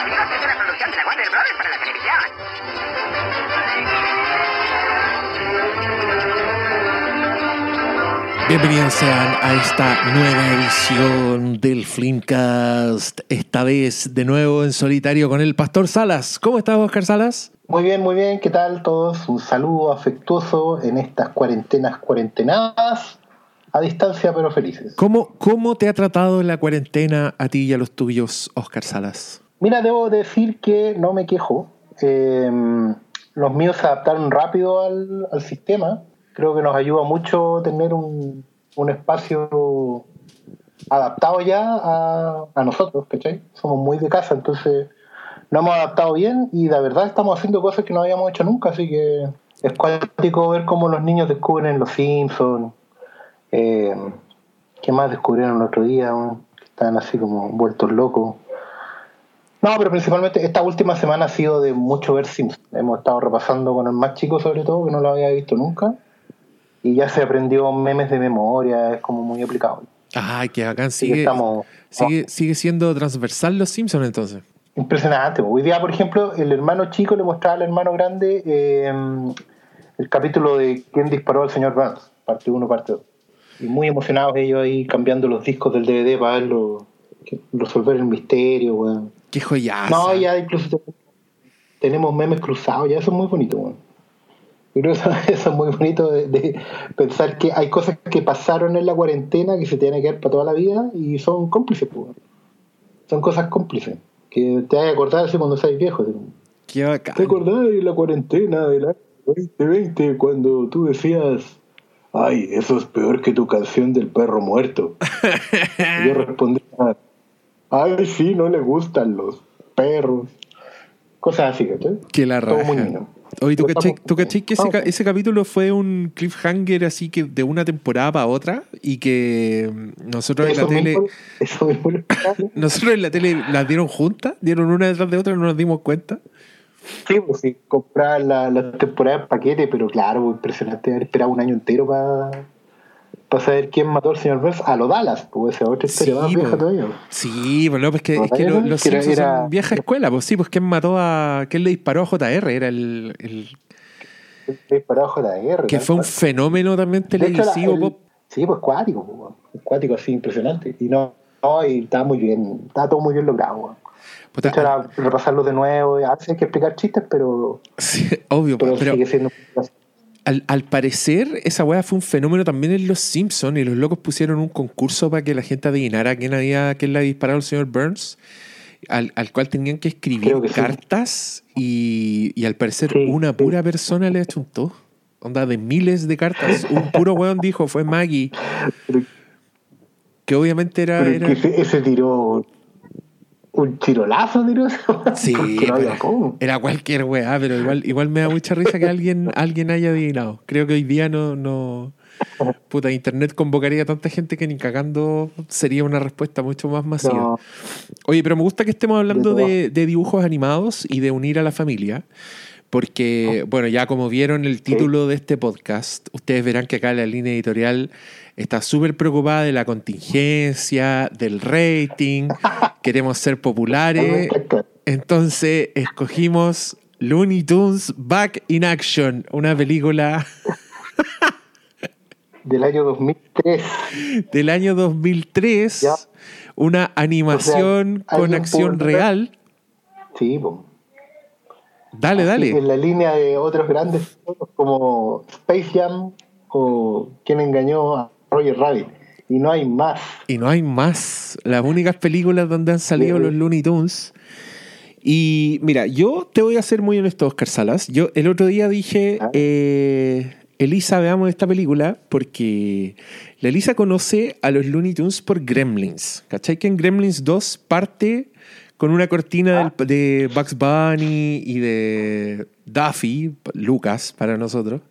amigos, es una producción de la Warner Brothers para la televisión. Bienvenidos sean a esta nueva edición del Flimcast. Esta vez de nuevo en solitario con el Pastor Salas. ¿Cómo estás, Oscar Salas? Muy bien, muy bien. ¿Qué tal todos? Un saludo afectuoso en estas cuarentenas cuarentenadas, a distancia pero felices. ¿Cómo, cómo te ha tratado la cuarentena a ti y a los tuyos, Oscar Salas? Mira, debo decir que no me quejo. Eh, los míos se adaptaron rápido al, al sistema. Creo que nos ayuda mucho tener un, un espacio adaptado ya a, a nosotros, ¿cachai? Somos muy de casa, entonces nos hemos adaptado bien y la verdad estamos haciendo cosas que no habíamos hecho nunca, así que es cuático ver cómo los niños descubren los Simpsons. Eh, ¿Qué más descubrieron el otro día? Están así como vueltos locos. No, pero principalmente esta última semana ha sido de mucho ver Simpsons. Hemos estado repasando con el más chico sobre todo, que no lo había visto nunca. Y ya se aprendió memes de memoria, es como muy aplicado. Ay, que acá que sigue, estamos sigue, sigue siendo transversal los Simpsons entonces. Impresionante. Hoy día, por ejemplo, el hermano chico le mostraba al hermano grande eh, el capítulo de quién disparó al señor Burns, parte 1, parte 2. Y muy emocionados ellos ahí cambiando los discos del DVD para verlo, resolver el misterio, weón. Qué joyaza. No, ya incluso te- tenemos memes cruzados, ya eso es muy bonito, weón. Yo creo que eso, eso es muy bonito de, de pensar que hay cosas que pasaron en la cuarentena que se tienen que quedar para toda la vida y son cómplices, pues. Son cosas cómplices. Que te vas a acordar así cuando seas viejo. Qué bacán. ¿Te acordás de la cuarentena del año 2020 cuando tú decías, ay, eso es peor que tu canción del perro muerto? Y yo respondía, ay, sí, no le gustan los perros. Cosas así, ¿cachai? Que la Todo muy raja. Oye, ¿tú cachai, estamos- tú cachai que ese, ca- ese capítulo fue un cliffhanger así que de una temporada para otra y que mm, nosotros en la tele... mismo, eso mismo. Nosotros en la tele las dieron juntas, dieron una detrás de otra y no nos dimos cuenta. Sí, pues sí, comprar la, la temporada en paquete, pero claro, impresionante haber esperado un año entero para saber quién mató al señor Burns a lo Dallas, pues esa otra historia más vieja todavía. Sí, bueno, pues que, es que ¿No? lo- los Que era- era- son vieja escuela, pues sí, pues quién mató a. quién le disparó a JR, era el. el- Disparado a JR. que fue un fenómeno también hecho, televisivo, el- pop. Sí, pues cuático, pues, cuático así, impresionante. Y no, no, y estaba muy bien, estaba todo muy bien logrado. De hecho, era repasarlo de nuevo, a veces hay que explicar chistes, pero, sí, obvio, pero, pero sigue siendo... al, al parecer esa weá fue un fenómeno también en los Simpsons y los locos pusieron un concurso para que la gente adivinara quién había quién le había disparado al señor Burns. Al, al cual tenían que escribir sí. cartas y, y al parecer Sí, una sí. pura persona le achuntó. Onda de miles de cartas. Un puro weón dijo, fue Maggie. Pero, Que obviamente era. que ese, ese tiró un chirolazo, weón, Sí, porque no había pero- cómo. era cualquier weá, pero igual, igual me da mucha risa que alguien, alguien haya adivinado. Creo que hoy día no, no. Puta, internet convocaría a tanta gente que ni cagando sería una respuesta mucho más masiva. No, Oye, pero me gusta que estemos hablando De dibujos animados y de unir a la familia. Porque, bueno, ya como vieron el título de este podcast, ustedes verán que acá la línea editorial está súper preocupada de la contingencia, del rating, queremos ser populares. Entonces escogimos Looney Tunes Back in Action, una película del año 2003. del año 2003, Ya. una animación O sea, con acción por- real. Sí, pues. Dale, dale. En la línea de otros grandes como Space Jam o Quien engañó a Roger Rabbit. Y no hay más. Y no hay más. Las únicas películas donde han salido Sí. los Looney Tunes. Y mira, yo te voy a ser muy honesto, Oscar Salas. Yo el otro día dije, Ah. eh, Elisa, veamos esta película, porque la Elisa conoce a los Looney Tunes por Gremlins. ¿Cachai? Que en Gremlins 2 parte con una cortina Ah. de Bugs Bunny y de Duffy, Lucas para nosotros.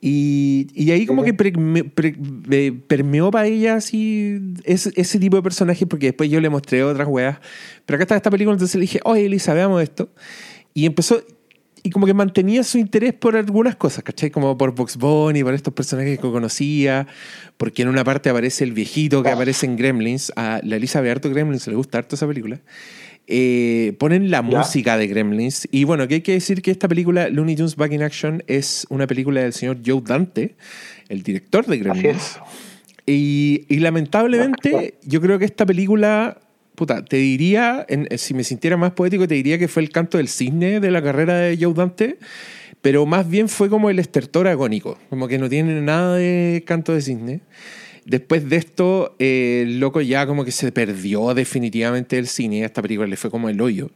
Y, y ahí como que pre- pre- eh, permeó para ella así ese, ese tipo de personajes, porque después yo le mostré otras weas. Pero acá está esta película, entonces le dije, oye Elisa, veamos esto. Y empezó, y como que mantenía su interés por algunas cosas, ¿cachai? Como por Box Bunny, por estos personajes que conocía, porque en una parte aparece el viejito que aparece en Gremlins. A la Elisa ve harto Gremlins, le gusta harto esa película. Eh, ponen la Ya. música de Gremlins. Y bueno, que hay que decir que esta película, Looney Tunes Back in Action, es una película del señor Joe Dante, el director de Gremlins. Y, y lamentablemente, yo creo que esta película, puta, te diría, en- si me sintiera más poético, te diría que fue el canto del cisne de la carrera de Joe Dante, pero más bien fue como el estertor agónico, como que no tiene nada de canto de cisne. Después de esto, eh, el loco ya como que se perdió definitivamente del cine, esta película le fue como el hoyo.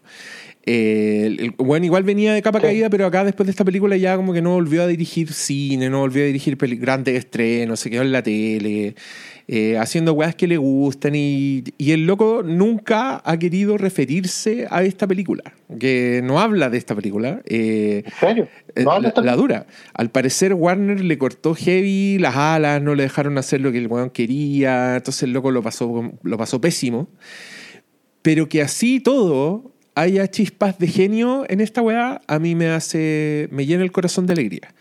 Eh, el, el- bueno, igual venía de capa Sí. caída, pero acá después de esta película ya como que no volvió a dirigir cine, no volvió a dirigir grandes estrenos, se quedó en la tele, eh, haciendo weas que le gustan y, y el loco nunca ha querido referirse a esta película, que no habla de esta película. eh, ¿En serio? ¿No habla la, la dura. Al parecer Warner le cortó heavy las alas, no le dejaron hacer lo que el weón quería, entonces el loco lo pasó, lo pasó pésimo. Pero que así todo haya chispas de genio en esta weá, a mí me hace, me llena el corazón de alegría.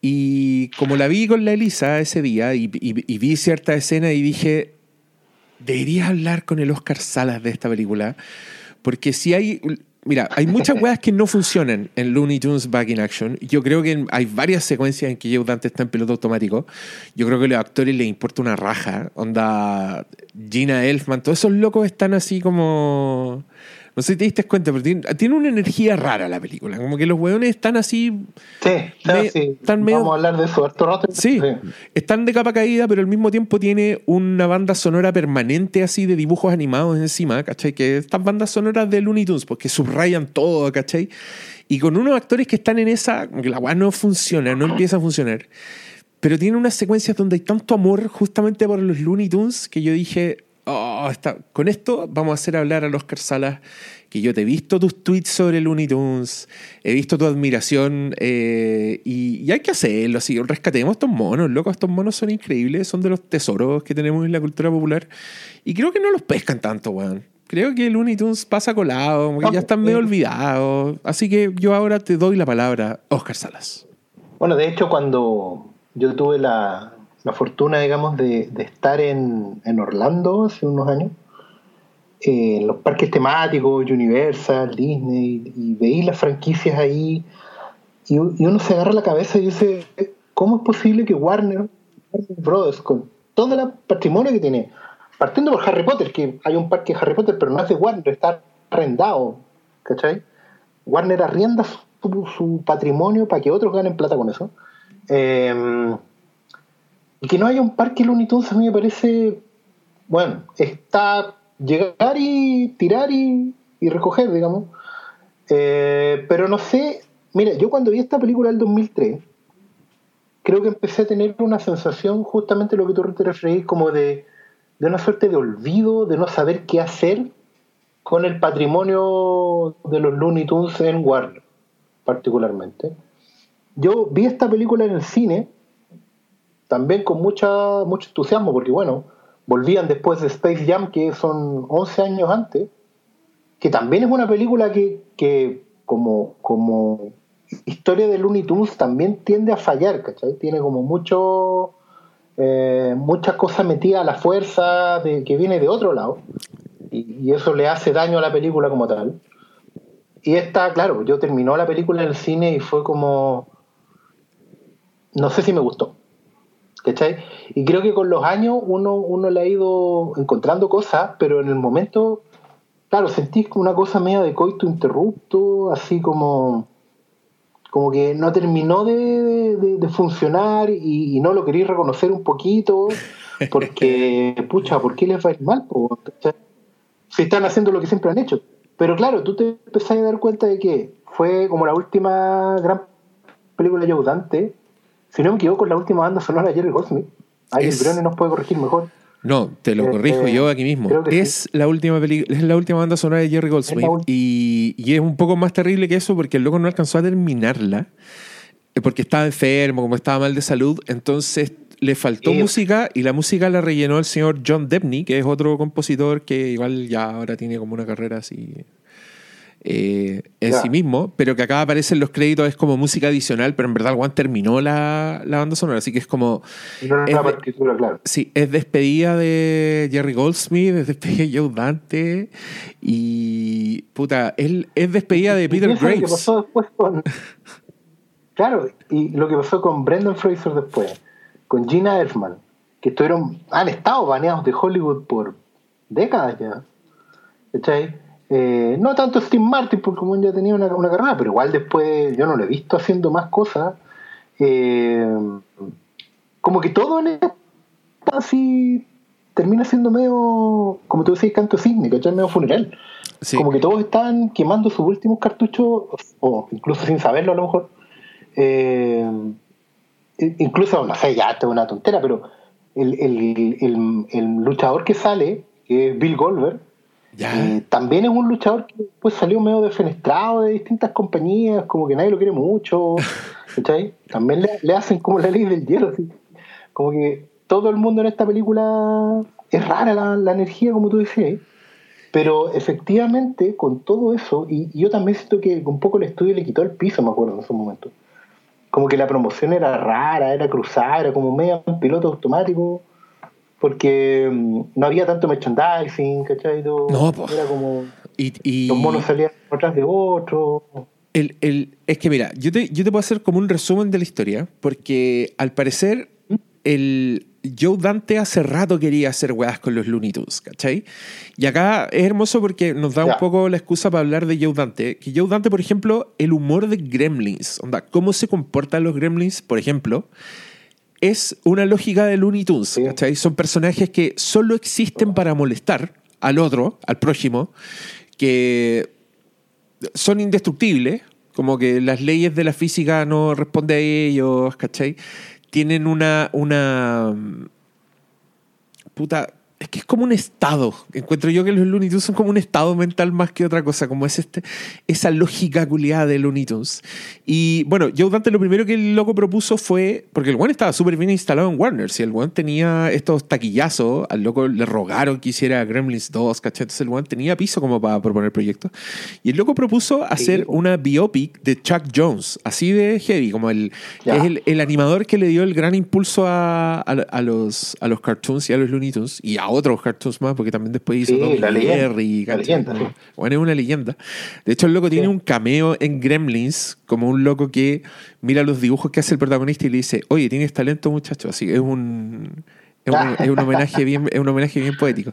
Y como la vi con la Elisa ese día y, y- y vi cierta escena y dije, debería hablar con el Oscar Salas de esta película, porque si hay... Mira, hay muchas weas que no funcionan en Looney Tunes Back in Action. Yo creo que hay varias secuencias en que Joe Dante está en piloto automático. Yo creo que a los actores les importa una raja. Onda Gina Elfman, todos esos locos están así como... No sé si te diste cuenta, pero tiene, tiene una energía rara la película. Como que los weones están así Sí, sí, Me- sí. están medio- Vamos a hablar de eso harto rato. Sí, están de capa caída, pero al mismo tiempo tiene una banda sonora permanente así de dibujos animados encima, ¿cachai? Que estas bandas sonoras de Looney Tunes, porque subrayan todo, ¿cachai? Y con unos actores que están en esa, como que la weá no funciona, no empieza a funcionar. Pero tiene unas secuencias donde hay tanto amor justamente por los Looney Tunes que yo dije, oh, está- con esto vamos a hacer hablar al Oscar Salas, que yo te he visto tus tweets sobre Looney Tunes, he visto tu admiración eh, y, y hay que hacerlo, así, rescatemos estos monos, loco, estos monos son increíbles, son de los tesoros que tenemos en la cultura popular y creo que no los pescan tanto, weón. Creo que Looney Tunes pasa colado, como que ya están medio olvidados. Así que yo ahora te doy la palabra, Oscar Salas. Bueno, de hecho, cuando yo tuve la, la fortuna, digamos, de, de estar en, en Orlando hace unos años, eh, en los parques temáticos, Universal, Disney, y veí las franquicias ahí, y, y uno se agarra la cabeza y dice, ¿cómo es posible que Warner, Warner Brothers, con todo el patrimonio que tiene, partiendo por Harry Potter, que hay un parque de Harry Potter, pero no es de Warner, está arrendado, ¿cachai? Warner arrienda su, su patrimonio para que otros ganen plata con eso. Eh, y que no haya un parque Looney Tunes a mí me parece, bueno, está llegar y tirar y, y recoger, digamos. Eh, pero no sé, mira, yo cuando vi esta película del 2003, creo que empecé a tener una sensación, justamente lo que tú te referís, como de, de una suerte de olvido, de no saber qué hacer con el patrimonio de los Looney Tunes en Warner, particularmente. Yo vi esta película en el cine, también con mucha, mucho entusiasmo, porque bueno, volvían después de Space Jam, que son 11 años antes, que también es una película que, que como, como historia de Looney Tunes también tiende a fallar, ¿cachai? Tiene como mucho, eh, muchas cosas metidas a la fuerza de, que viene de otro lado, y, eso le hace daño a la película como tal. Y esta, claro, yo terminó la película en el cine y fue como, no sé si me gustó. ¿Cachai? Y creo que con los años uno, uno le ha ido encontrando cosas, pero en el momento, claro, sentís como una cosa media de coito interrupto, así como, como que no terminó de, de- de funcionar y, y no lo queréis reconocer un poquito, porque, pucha, ¿por qué les va a ir mal? Si están haciendo lo que siempre han hecho. Pero claro, tú te empezás a dar cuenta de que fue como la última gran película de Dante, si no me equivoco, la última banda sonora de Jerry Goldsmith. Ahí Es- el Brone nos puede corregir mejor. No, te lo Eh, corrijo eh, yo aquí mismo. Es la última es la última banda sonora de Jerry Goldsmith y, y es un poco más terrible que eso porque el loco no alcanzó a terminarla eh, porque estaba enfermo, como estaba mal de salud, entonces le faltó música y la música la rellenó el señor John Debney, que es otro compositor que igual ya ahora tiene como una carrera así eh, en sí mismo, pero que acá aparecen los créditos, es como música adicional, pero en verdad One terminó la, la banda sonora, así que es como, No Es una partitura, claro. sí, es despedida de Jerry Goldsmith, es despedida de Joe Dante, y puta, él es despedida de Peter piensa lo que Graves. pasó después con. Claro, y lo que pasó con Brendan Fraser después, con Gina Elfman, que estuvieron, han estado baneados de Hollywood por décadas ya. ¿Cachai? Eh, no tanto Steve Martin, porque como ya tenía una, una carrera, pero igual después yo no lo he visto haciendo más cosas. Eh, como que todo en así termina siendo medio, como tú decías, canto cisne, ¿cachai? Medio funeral. Sí. Como que todos están quemando sus últimos cartuchos, o incluso sin saberlo a lo mejor. Eh, incluso, no sé, ya esto es una tontera, pero el, el- el- el luchador que sale, que es Bill Goldberg. Eh, también es un luchador que pues salió medio defenestrado de distintas compañías, como que nadie lo quiere mucho. ¿cachai? También le, le hacen como la ley del hielo, así. como que todo el mundo en esta película es rara la, la energía, como tú decías. Pero efectivamente, con todo eso, y, y yo también siento que un poco el estudio le quitó el piso, me acuerdo en esos momentos. Como que la promoción era rara, era cruzada, era como medio un piloto automático, porque mm, no había tanto merchandising, ¿cachai? Todo, No, po. Era como Y, y- los monos salían atrás de otros. El, el- es que mira, yo te, yo te puedo hacer como un resumen de la historia, porque al parecer el Joe Dante hace rato quería hacer weas con los Looney Tunes, ¿cachai? Y acá es hermoso porque nos da un Ya. poco la excusa para hablar de Joe Dante. Que Joe Dante, por ejemplo, el humor de Gremlins, onda, cómo se comportan los Gremlins, por ejemplo, es una lógica de Looney Tunes, Sí. ¿cachai? Son personajes que solo existen para molestar al otro, al prójimo, que son indestructibles, como que las leyes de la física no responden a ellos, ¿cachai? Tienen una, una puta, es que es como un estado. Encuentro yo que los Looney Tunes son como un estado mental más que otra cosa, como es este, esa lógica culiada de Looney Tunes. Y bueno, Joe Dante lo primero que el loco propuso fue, porque el one estaba súper bien instalado en Warner, si el one tenía estos taquillazos, al loco le rogaron que hiciera Gremlins 2, ¿cachai? Entonces el one tenía piso como para proponer proyectos. Y el loco propuso hacer una biopic de Chuck Jones, así de heavy, como el, es el, el animador que le dio el gran impulso a, a- a los, a los cartoons y a los Looney Tunes y a otros cartoons más, porque también después hizo Sí, la leyenda. Jerry, La leyenda, sí. Bueno, es una leyenda. De hecho, el loco tiene un cameo en Gremlins, como un loco que mira los dibujos que hace el protagonista y le dice, oye, tienes talento, muchacho. Así es un, es un, es un homenaje bien, es un homenaje bien poético.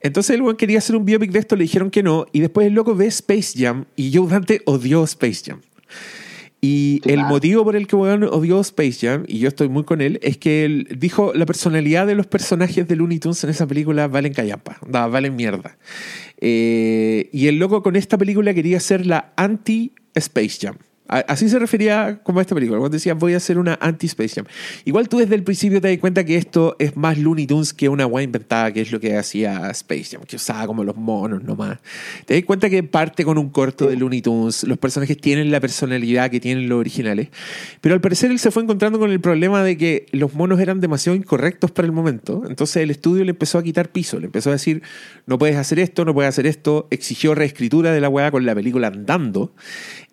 Entonces el weón quería hacer un biopic de esto, le dijeron que no, y después el loco ve Space Jam y Joe Dante odió Space Jam. Y Sí, el claro. motivo por el que weón odió Space Jam, y yo estoy muy con él, es que él dijo la personalidad de los personajes de Looney Tunes en esa película valen callampa, da, valen mierda. Eh, y el loco con esta película quería hacer la anti-Space Jam. Así se refería como a esta película. Cuando decía voy a hacer una anti-Space Jam. Igual tú desde el principio te das cuenta que esto es más Looney Tunes que una guay inventada, que es lo que hacía Space Jam, que usaba como los monos nomás. Te das cuenta que parte con un corto de Looney Tunes. Los personajes tienen la personalidad que tienen los originales. Pero al parecer él se fue encontrando con el problema de que los monos eran demasiado incorrectos para el momento. Entonces el estudio le empezó a quitar piso. Le empezó a decir, no puedes hacer esto, no puedes hacer esto. Exigió reescritura de la weá con la película andando.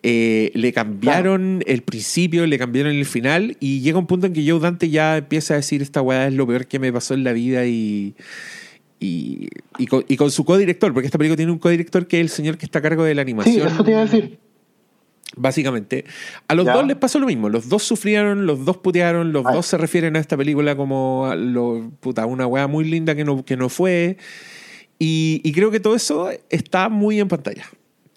Eh, le cambiaron el principio, le cambiaron el final y llega un punto en que Joe Dante ya empieza a decir esta weá es lo peor que me pasó en la vida y, y, y con, y con su codirector, porque esta película tiene un codirector que es el señor que está a cargo de la Sí, animación. eso te iba a decir. Básicamente, a los Ya. dos les pasó lo mismo. Los dos sufrieron, los dos putearon, los Ay. dos se refieren a esta película como a lo, puta, una weá muy linda que no, que no fue. Y, y creo que todo eso está muy en pantalla.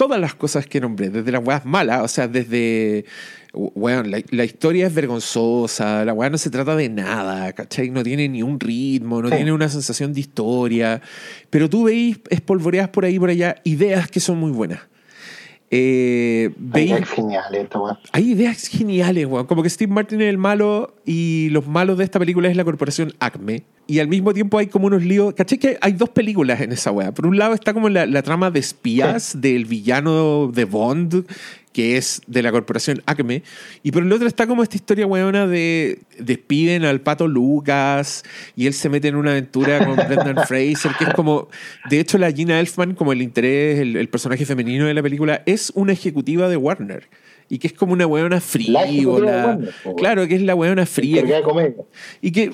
Todas las cosas que nombré, desde las weas malas, o sea, desde. Weón, la, la historia es vergonzosa, la weá no se trata de nada, ¿cachai? No tiene ni un ritmo, no Sí. tiene una sensación de historia. Pero tú veis espolvoreadas por ahí y por allá ideas que son muy buenas. Eh, Ay, veis Es genial esta weá. hay ideas geniales, weón. Como que Steve Martin es el malo y los malos de esta película es la corporación Acme, y al mismo tiempo hay como unos líos. ¿Caché que hay dos películas en esa weá? Por un lado está como la, la trama de espías del villano de Bond, que es de la corporación Acme. Y por el otro está como esta historia weona de despiden al pato Lucas y él se mete en una aventura con Brendan Fraser, que es como. De hecho, la Gina Elfman, como el interés, el, el personaje femenino de la película, es una ejecutiva de Warner. Y que es como una de frívola. Weón. Claro, que es la weona fría. Comedia. Y que,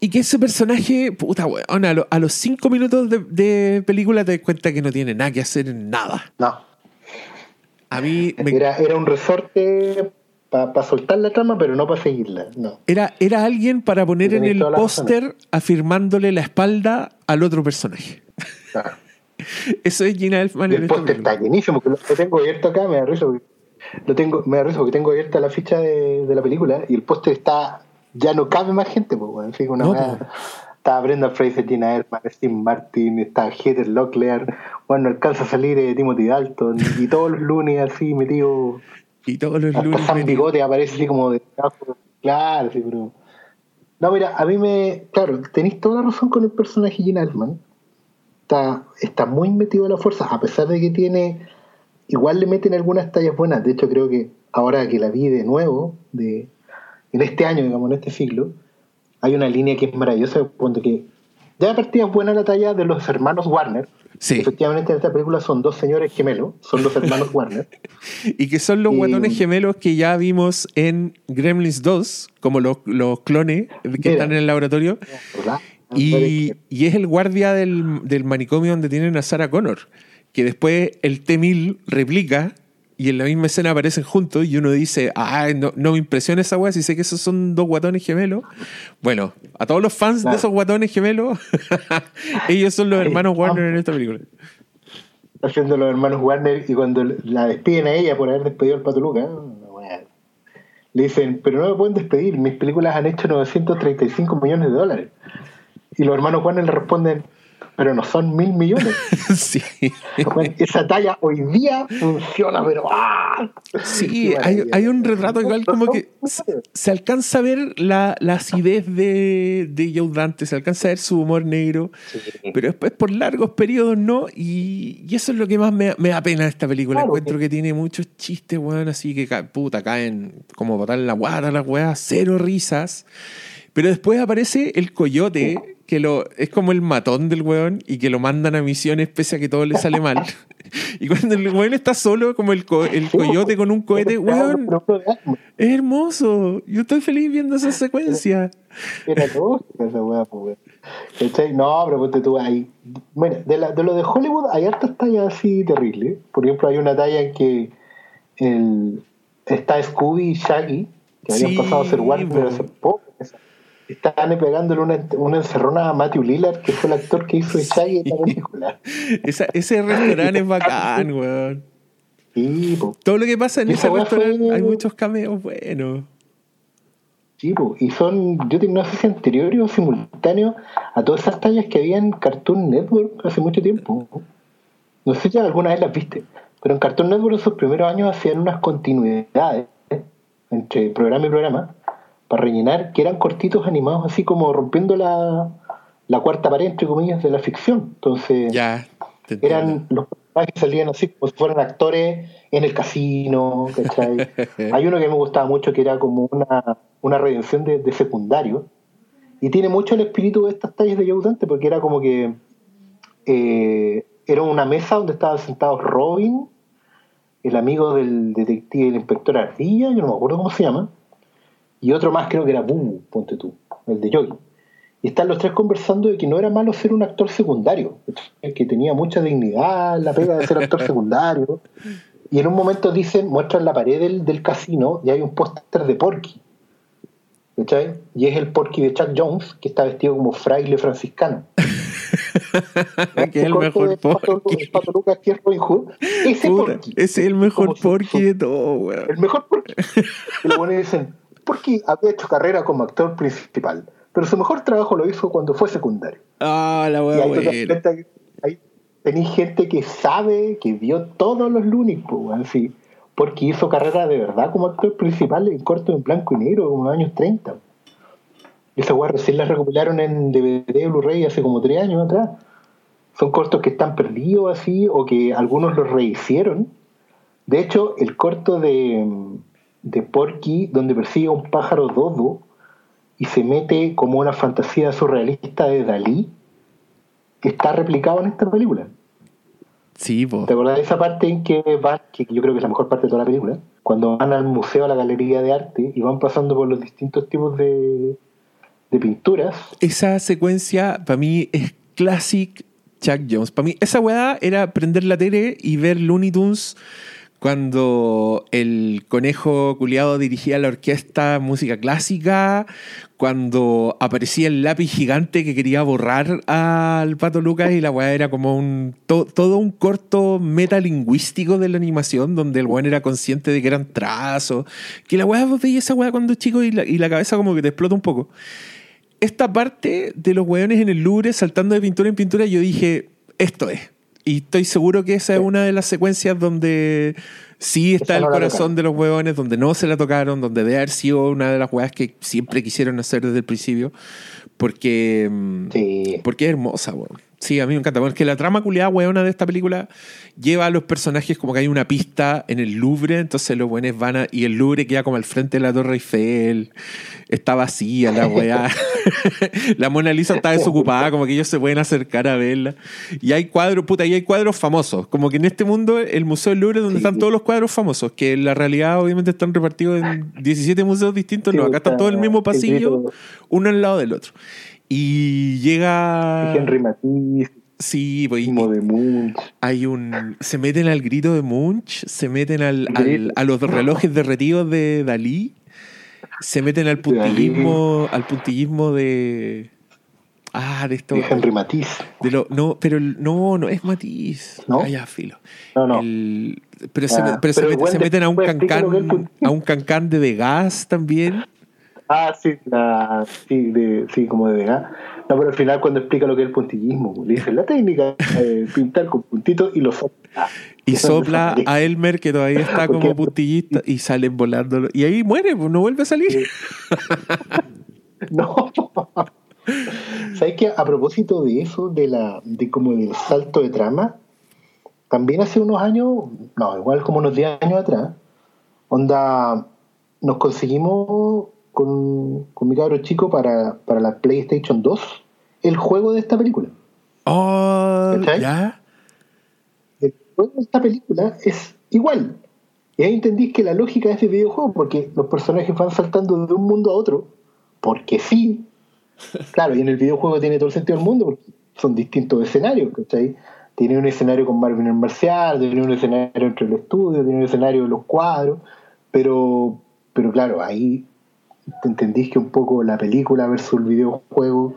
y que ese personaje, puta weón, a, lo- a los cinco minutos de, de película te das cuenta que no tiene nada que hacer en nada. No. A mí me- Era, era un resorte para soltar la trama, pero no para seguirla. No. era, era alguien para poner en el póster afirmándole la espalda al otro personaje. Claro. Eso es Gina Elfman Y en el esta póster está llenísimo, que lo tengo abierto acá, me da risa. porque- Lo tengo, me da porque tengo abierta la ficha de, de la película y el póster está. Ya no cabe más gente, pues. Así que una No. Está Brenda Fraser, Gina Elfman, Steve Martin, está Heather Locklear. Bueno, no alcanza a salir eh, Timothy Dalton y todos los lunes así metidos. Y todos los Hasta lunes. Metidos- Bigote aparece así como de Claro, sí, pero. No, mira, a mí me. Claro, tenéis toda la razón con el personaje Gina Elfman. Está, está muy metido a la fuerza, a pesar de que tiene. Igual le meten algunas tallas buenas. De hecho, creo que ahora que la vi de nuevo, de, en este año, digamos, en este siglo, hay una línea que es maravillosa. Cuando que ya de partida es buena la talla de los hermanos Warner. Sí. Efectivamente, en esta película son dos señores gemelos, son los hermanos Warner. Y que son los Y- guatones gemelos que ya vimos en Gremlins 2, como los, los clones que Mira. están en el laboratorio. ¿verdad? Y, y es el guardia del, del manicomio donde tienen a Sarah Connor, que después el T-1000 replica y en la misma escena aparecen juntos y uno dice, ah, no, no me impresiona esa weá si sé que esos son dos guatones gemelos. Bueno, a todos los fans Claro. de esos guatones gemelos, ellos son los hermanos. Warner en esta película. haciendo los hermanos Warner y cuando la despiden a ella por haber despedido al Pato Luca, le dicen, pero no me pueden despedir, mis películas han hecho 935 millones de dólares. Y los hermanos Warner le responden, pero no son mil millones. sí. Bueno, Esa talla hoy día funciona, pero ¡ah! Sí, hay, hay un retrato igual como que se, se alcanza a ver la, la acidez de, de Joe Dante, se alcanza a ver su humor negro, pero después por largos periodos no, y, y eso es lo que más me, me da pena de esta película. Claro, Encuentro que- que tiene muchos chistes, weón, así que puta, caen como botar la guata las weas, cero risas. Pero después aparece el coyote, que lo, es como el matón del weón, y que lo mandan a misiones pese a que todo le sale mal. y cuando el weón está solo, como el, co- el coyote con un cohete, weón, es hermoso. Yo estoy feliz viendo esa secuencia. Era todo esa weá, pues. No, pero ponte tú ahí. Bueno, de, la- de lo de Hollywood hay hartas tallas así terribles. Por ejemplo, hay una talla en que el, está Scooby y Shaggy, que habían Sí, pasado a ser Warner, pero po. hace poco. Están pegándole una, una encerrona a Matthew Lillard, que fue el actor que hizo de Shaggy en la película. Esa- ese restaurante es bacán, weón. Sí, po. Todo lo que pasa en ese restaurante, fue- hay muchos cameos buenos. Sí, po. y son, yo te- no sé si anteriores o simultáneos a todas esas tallas que había en Cartoon Network hace mucho tiempo. No sé si alguna vez las viste, pero en Cartoon Network en sus primeros años hacían unas continuidades entre programa y programa para rellenar, que eran cortitos animados así como rompiendo la, la cuarta pared, entre comillas, de la ficción. Entonces, Ya, eran los personajes salían así como si fueran actores en el casino, ¿cachai? Hay uno que me gustaba mucho que era como una, una redención de, de secundario y tiene mucho el espíritu de estas tallas de Joe Dante porque era como que eh, era una mesa donde estaban sentados Robin, el amigo del detective, el inspector Ardilla, yo no me acuerdo cómo se llama, y otro más creo que era Boo, ponte tú, el de Yogi. Y están los tres conversando de que no era malo ser un actor secundario, que tenía mucha dignidad la pega de ser actor secundario. Y en un momento dicen, muestran la pared del, del casino y hay un póster de Porky. ¿Cachai? Y es el Porky de Chuck Jones, que está vestido como fraile franciscano. que es el Corte mejor Porky. Pato Lucas, que es Robin Hood. Ese Porky. es el mejor Porky de todo, weón. el mejor Porky. Y los buenos dicen, Porky había hecho carrera como actor principal, pero su mejor trabajo lo hizo cuando fue secundario. Ah, la Y weá, ahí tenéis gente que sabe, que vio todos los Looney, pues, weón, sí, porque hizo carrera de verdad como actor principal en corto en blanco y negro, como en los años 30. Esa weá recién la recopilaron en DVD Blu-ray hace como tres años atrás. Son cortos que están perdidos así o que algunos los rehicieron. De hecho, el corto de, de Porky, donde persigue a un pájaro dodo y se mete como una fantasía surrealista de Dalí, está replicado en esta película. Sí, po. ¿Te acordás de esa parte en que van, que yo creo que es la mejor parte de toda la película? Cuando van al museo, a la galería de arte y van pasando por los distintos tipos de, de pinturas. Esa secuencia para mí es classic Chuck Jones. Para mí, esa weá era prender la tele y ver Looney Tunes cuando el conejo culiado dirigía la orquesta música clásica, cuando aparecía el lápiz gigante que quería borrar al Pato Lucas y la weá era como un to- todo un corto metalingüístico de la animación donde el weón era consciente de que eran trazos, que la weá vos veías esa weá cuando es chico y la, y la cabeza como que te explota un poco. Esta parte de los weones en el Louvre saltando de pintura en pintura, yo dije, esto es. Y estoy seguro que esa es una de las secuencias donde sí está Esa el no corazón de los huevones, donde no se la tocaron, donde debe haber sido una de las weas que siempre quisieron hacer desde el principio. Porque, mm, Sí. porque es hermosa, weón. Sí, a mí me encanta. Bueno, es que la trama culiada weona de esta película lleva a los personajes como que hay una pista en el Louvre, entonces los buenos van a. Y el Louvre queda como al frente de la Torre Eiffel. Está vacía la weá. la Mona Lisa está desocupada, como que ellos se pueden acercar a verla. Y hay cuadros, puta, y hay cuadros famosos. Como que en este mundo, el Museo del Louvre, donde Sí. están todos los cuadros famosos, que en la realidad obviamente están repartidos en 17 museos distintos. Sí, no, acá está todo el mismo pasillo, uno al lado del otro. Y llega. Henry Matisse, Sí, pues, de Munch. hay un. Se meten al grito de Munch, se meten al, al- a los relojes derretidos de Dalí, se meten al puntillismo, al puntillismo de. Ah, de esto. de Henry Matisse. de lo- no, pero el- no, no es Matiz. ¿No? Ah, ya, filo. No, no. El- pero se, Ah, pero se pero meten a un cancán, a un cancán de, de gas también. Ah, sí, la, sí, de, sí, como de gas. No, pero al final cuando explica lo que es el puntillismo, le dice la técnica de pintar con puntitos y los sopla. Y sopla a Elmer, que todavía está como puntillista, y salen volando. Y ahí muere, pues no vuelve a salir. No. ¿Sabes que a propósito de eso, de la, de como del salto de trama, también hace unos años, no, igual como unos 10 años atrás, onda, nos conseguimos con, con mi cabro chico para, para la PlayStation 2 el juego de esta película. Oh, ¿Cachai? ya. el juego de esta película es igual. Y ahí entendís que la lógica de videojuego, porque los personajes van saltando de un mundo a otro, porque sí. Claro, y en el videojuego tiene todo el sentido del mundo, porque son distintos escenarios, ¿cachai? Tiene un escenario con Marvin el Marcial, tiene un escenario entre el estudio, tiene un escenario de los cuadros, pero, pero claro, ahí entendís que un poco la película versus el videojuego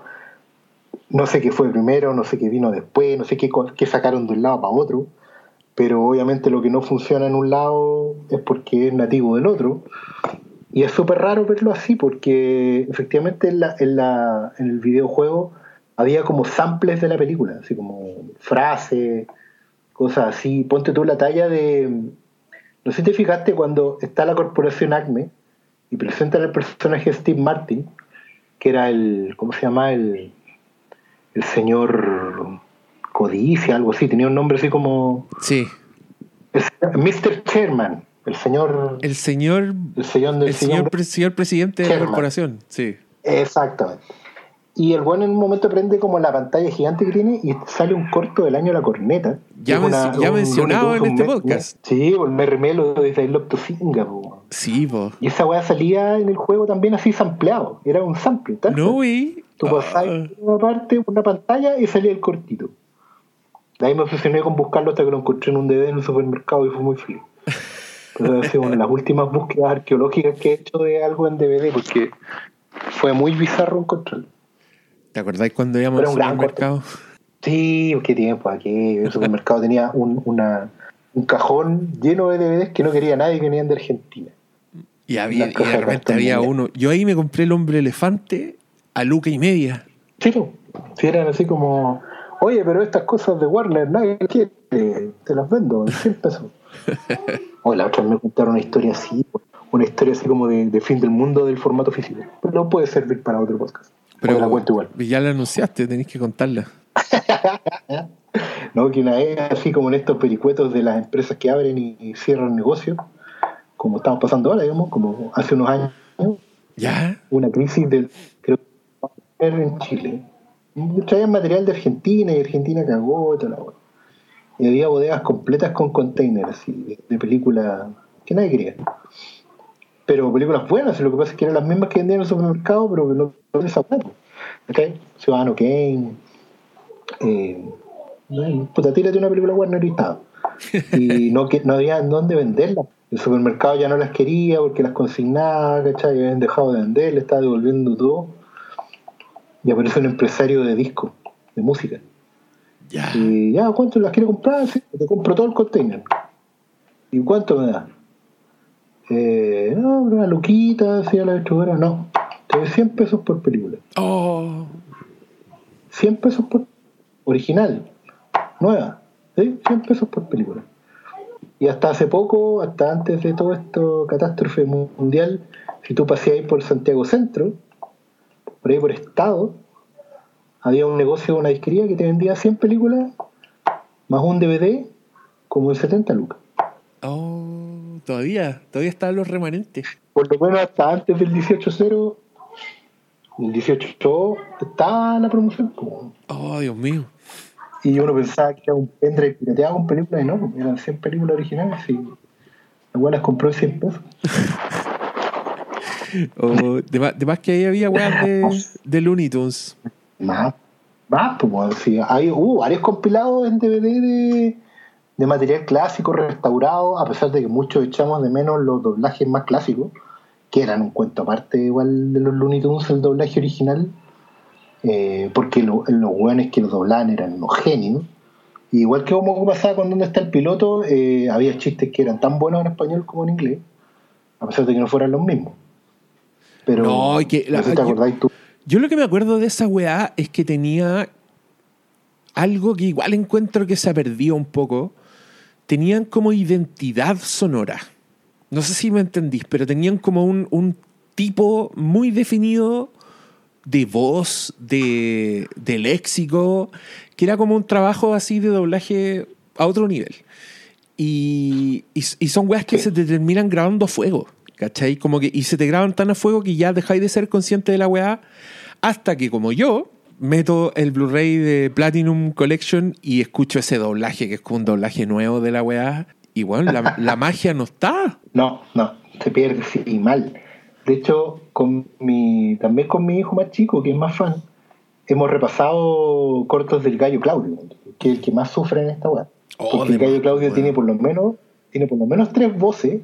no sé qué fue primero, no sé qué vino después, no sé qué, qué sacaron de un lado para otro, pero obviamente lo que no funciona en un lado es porque es nativo del otro. Y es súper raro verlo así, porque efectivamente en, la, en, la, en el videojuego había como samples de la película, así como frases, cosas así. Ponte tú la talla de. No sé si te fijaste cuando está la corporación Acme y presentan el personaje de Steve Martin, que era el. ¿Cómo se llama? El, el señor Codicia, algo así. Tenía un nombre así como. Sí. el Mr. Chairman, el señor. El señor. El señor del El señor, pre- señor presidente de la corporación. Sí. Exactamente. Y el bueno en un momento prende como la pantalla gigante que tiene y sale un corto del año La Corneta. Ya Es menci- ya un- mencionado un- en un este podcast. Sí, el Merry Melo de I Love to Sing, po. Sí, po. Y esa weá salía en el juego también así sampleado. Era un sample, tal No, güey. Tú Ah. pasabas una parte, una pantalla y salía el cortito. De ahí me obsesioné con buscarlo hasta que lo encontré en un DVD en un supermercado y fue muy feliz. Una de las últimas búsquedas arqueológicas que he hecho de algo en DVD porque fue muy bizarro encontrarlo. ¿Te acordáis cuando íbamos al supermercado? Sí, qué tiempo aquí. El supermercado tenía un, una, un cajón lleno de DVDs que no quería nadie que venían de Argentina. Y, había, y de repente había uno. Yo ahí me compré el hombre elefante a luca y media. Sí. Si eran así como, oye, pero estas cosas de Warner, nadie quiere, te las vendo en 100 pesos. O la otra me contaron una historia así. una historia así como de, de fin del mundo del formato físico. Pero no puede servir para otro podcast. Pero la cuento igual. ya la anunciaste, tenéis que contarla. ¿no? Que una vez, así como en estos pericuetos de las empresas que abren y, cierran negocios, como estamos pasando ahora, digamos, como hace unos años, ¿Ya? una crisis del creo que en Chile. Traían material de Argentina y Argentina cagó y toda la. Y había bodegas completas con containers de, de películas que nadie quería. Pero películas buenas, lo que pasa es que eran las mismas que vendían en el supermercado, pero que no, les hablamos. ¿Okay? Ciudadano Kane, eh, puta, tírate una película buena y estaba. Y no, no había dónde venderlas. El supermercado ya no las quería porque las consignaba, ¿cachai? Y habían dejado de vender, le estaba devolviendo todo. Y aparece un empresario de disco, de música. Ya. Y ya, ¿cuánto las quiere comprar? Sí, te compro todo el container. ¿Y cuánto me da? Eh, no, una luquita, así a la distribuidora. No, te doy 100 pesos por película. Oh, 100 pesos por original, nueva, ¿sí? 100 pesos por película. Y hasta hace poco, hasta antes de todo esto, catástrofe mundial, si tú paseas ahí por Santiago Centro, por ahí por Estado, había un negocio, una disquería que te vendía 100 películas más un DVD como en 70 lucas. oh, todavía, todavía están los remanentes. Por lo menos hasta antes del 18-0, el 18 estaba la promoción. como- Oh, Dios mío. Y uno pensaba que era un pendrive pirateado con películas y no, eran 100 películas originales y igual las compró en 100 pesos. Oh, de, más, de más que ahí había weas de, de Looney Tunes. Más, más, pues, sí, hay, hubo varios compilados en DVD de, de material clásico restaurado, a pesar de que muchos echamos de menos los doblajes más clásicos, que eran un cuento aparte igual de los Looney Tunes, el doblaje original, eh, porque lo- los hueones que los doblaban eran unos genios. Y igual que como pasaba con Dónde está el piloto, eh, había chistes que eran tan buenos en español como en inglés, a pesar de que no fueran los mismos. Pero, No, y que la- te yo- acordáis tú. Yo lo que me acuerdo de esa weá es que tenía algo que igual encuentro que se ha perdido un poco. Tenían como identidad sonora. No sé si me entendís, pero tenían como un, un tipo muy definido de voz, de, de léxico, que era como un trabajo así de doblaje a otro nivel. Y, y, y son weas que se te terminan grabando a fuego, ¿cachai? Como que, y se te graban tan a fuego que ya dejáis de ser consciente de la weá hasta que como yo meto el Blu-ray de Platinum Collection y escucho ese doblaje, que es como un doblaje nuevo de la weá. Y bueno, la, la magia no está. No, no, se pierde, sí, mal. De hecho, con mi, también con mi hijo más chico, que es más fan, hemos repasado cortos del Gallo Claudio, que es el que más sufre en esta web. Oh, Porque el Gallo más, Claudio bueno. tiene por lo menos, tiene por lo menos tres voces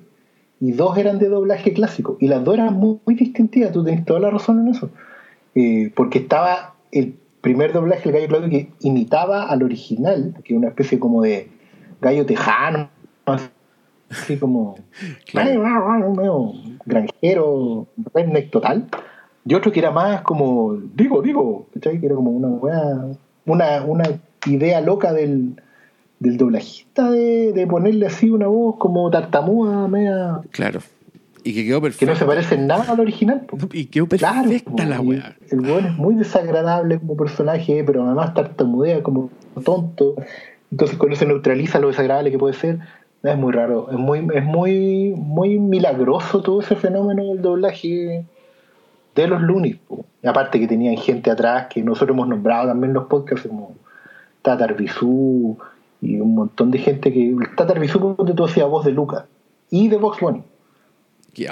y dos eran de doblaje clásico. Y las dos eran muy, muy distintivas, tú tienes toda la razón en eso. Eh, porque estaba el primer doblaje del Gallo Claudio que imitaba al original, que es una especie como de gallo tejano, así como medio granjero, redneck total. Y otro que era más como, digo, digo, ¿cachai? Que era como una una, una idea loca del, del doblajista de, de ponerle así una voz como tartamuda, media, Claro. Y que quedó que perfecta. no se parece en nada al original. Y quedó perfecta la weá. El weón es muy desagradable como personaje, pero además tartamudea como tonto. Entonces con eso neutraliza lo desagradable que puede ser. Es muy raro, es muy, es muy, muy milagroso todo ese fenómeno del doblaje de los. Y aparte que tenían gente atrás que nosotros hemos nombrado también los podcasts como Tatar Bisú y un montón de gente que. Tatar Bisú ponte tú hacía voz de Luca y de Box Bunny.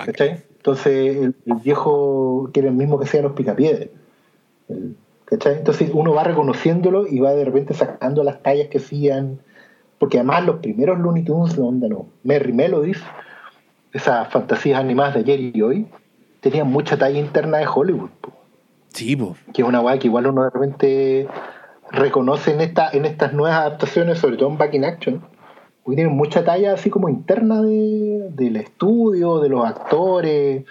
¿cachai? Entonces, el, el viejo, que era el mismo que hacía los picapiedras. ¿cachai? Entonces, uno va reconociéndolo y va de repente sacando las tallas que hacían. Porque además, los primeros Looney Tunes, la onda, no, Merry Melodies, esas fantasías animadas de ayer y hoy, tenían mucha talla interna de Hollywood. po. Sí, po. Que es una weá que igual uno de repente reconoce en, esta, en estas nuevas adaptaciones, sobre todo en Back in Action, porque tienen mucha talla así como interna de, del estudio, de los actores.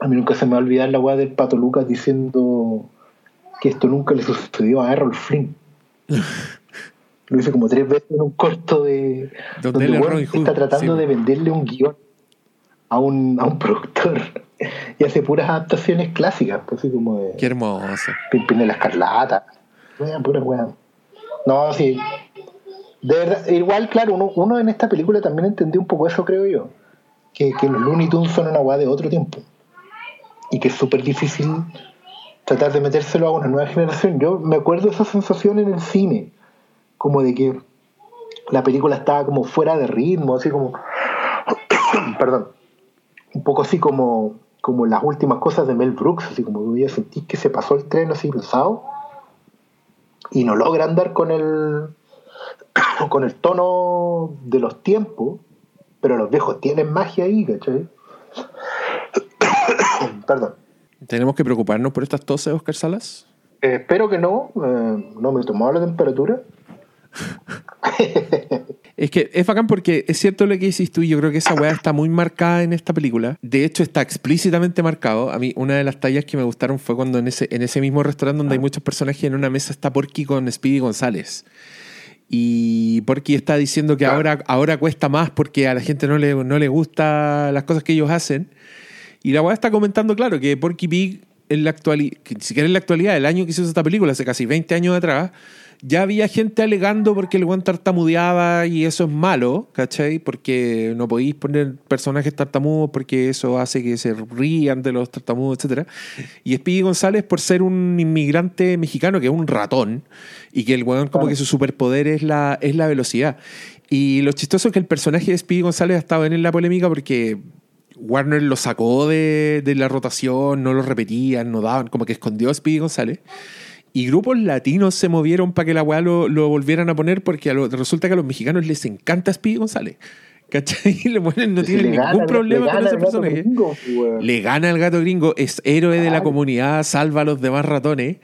A mí nunca se me va a olvidar la weá del Pato Lucas diciendo que esto nunca le sucedió a Errol Flynn. Lo hice como tres veces en un corto de Donde donde Hood, está tratando sí. de venderle un guion a un, a un productor y hace puras adaptaciones clásicas, pues, así como de Qué hermoso. Pimpinela Escarlata. Weón, pura weón. No, sí. De verdad, igual, claro, uno, uno en esta película también entendió un poco eso, creo yo. Que, que los Looney Tunes son una weá de otro tiempo. Y que es súper difícil tratar de metérselo a una nueva generación. Yo me acuerdo esa sensación en el cine. Como de que la película estaba como fuera de ritmo, así como. Perdón. Un poco así como, como las últimas cosas de Mel Brooks, así como que ya sentís que se pasó el tren así pesado y no logra andar con el con el tono de los tiempos, pero los viejos tienen magia ahí, ¿cachai? Perdón. ¿Tenemos que preocuparnos por estas toses, Oscar Salas? Eh, espero que no, eh, no me he tomado la temperatura. Es que es bacán porque es cierto lo que dices tú y yo creo que esa weá está muy marcada en esta película. De hecho, está explícitamente marcado. A mí una de las tallas que me gustaron fue cuando en ese, en ese mismo restaurante donde hay muchos personajes en una mesa está Porky con Speedy González. Y Porky está diciendo que ahora, ahora cuesta más porque a la gente no le, no le gusta las cosas que ellos hacen. Y la weá está comentando, claro, que Porky Pig en la actualidad, ni siquiera en la actualidad, el año que hizo esta película, hace casi 20 años atrás, ya había gente alegando porque el weón tartamudeaba y eso es malo, ¿cachai? Porque no podéis poner personajes tartamudos porque eso hace que se rían de los tartamudos, etc. Y Speedy González por ser un inmigrante mexicano que es un ratón y que el weón como que su superpoder es la, es la velocidad. Y lo chistoso es que el personaje de Speedy González ha estado en la polémica porque Warner lo sacó de, de la rotación, no lo repetían, no daban, como que escondió a Speedy González. Y grupos latinos se movieron para que la weá lo, lo volvieran a poner porque a lo- resulta que a los mexicanos les encanta Speedy González. ¿Cachai? Le ponen- no tienen le ningún problema con ese personaje. gringo. Le gana al gato gringo, es héroe de la comunidad, salva a los demás ratones.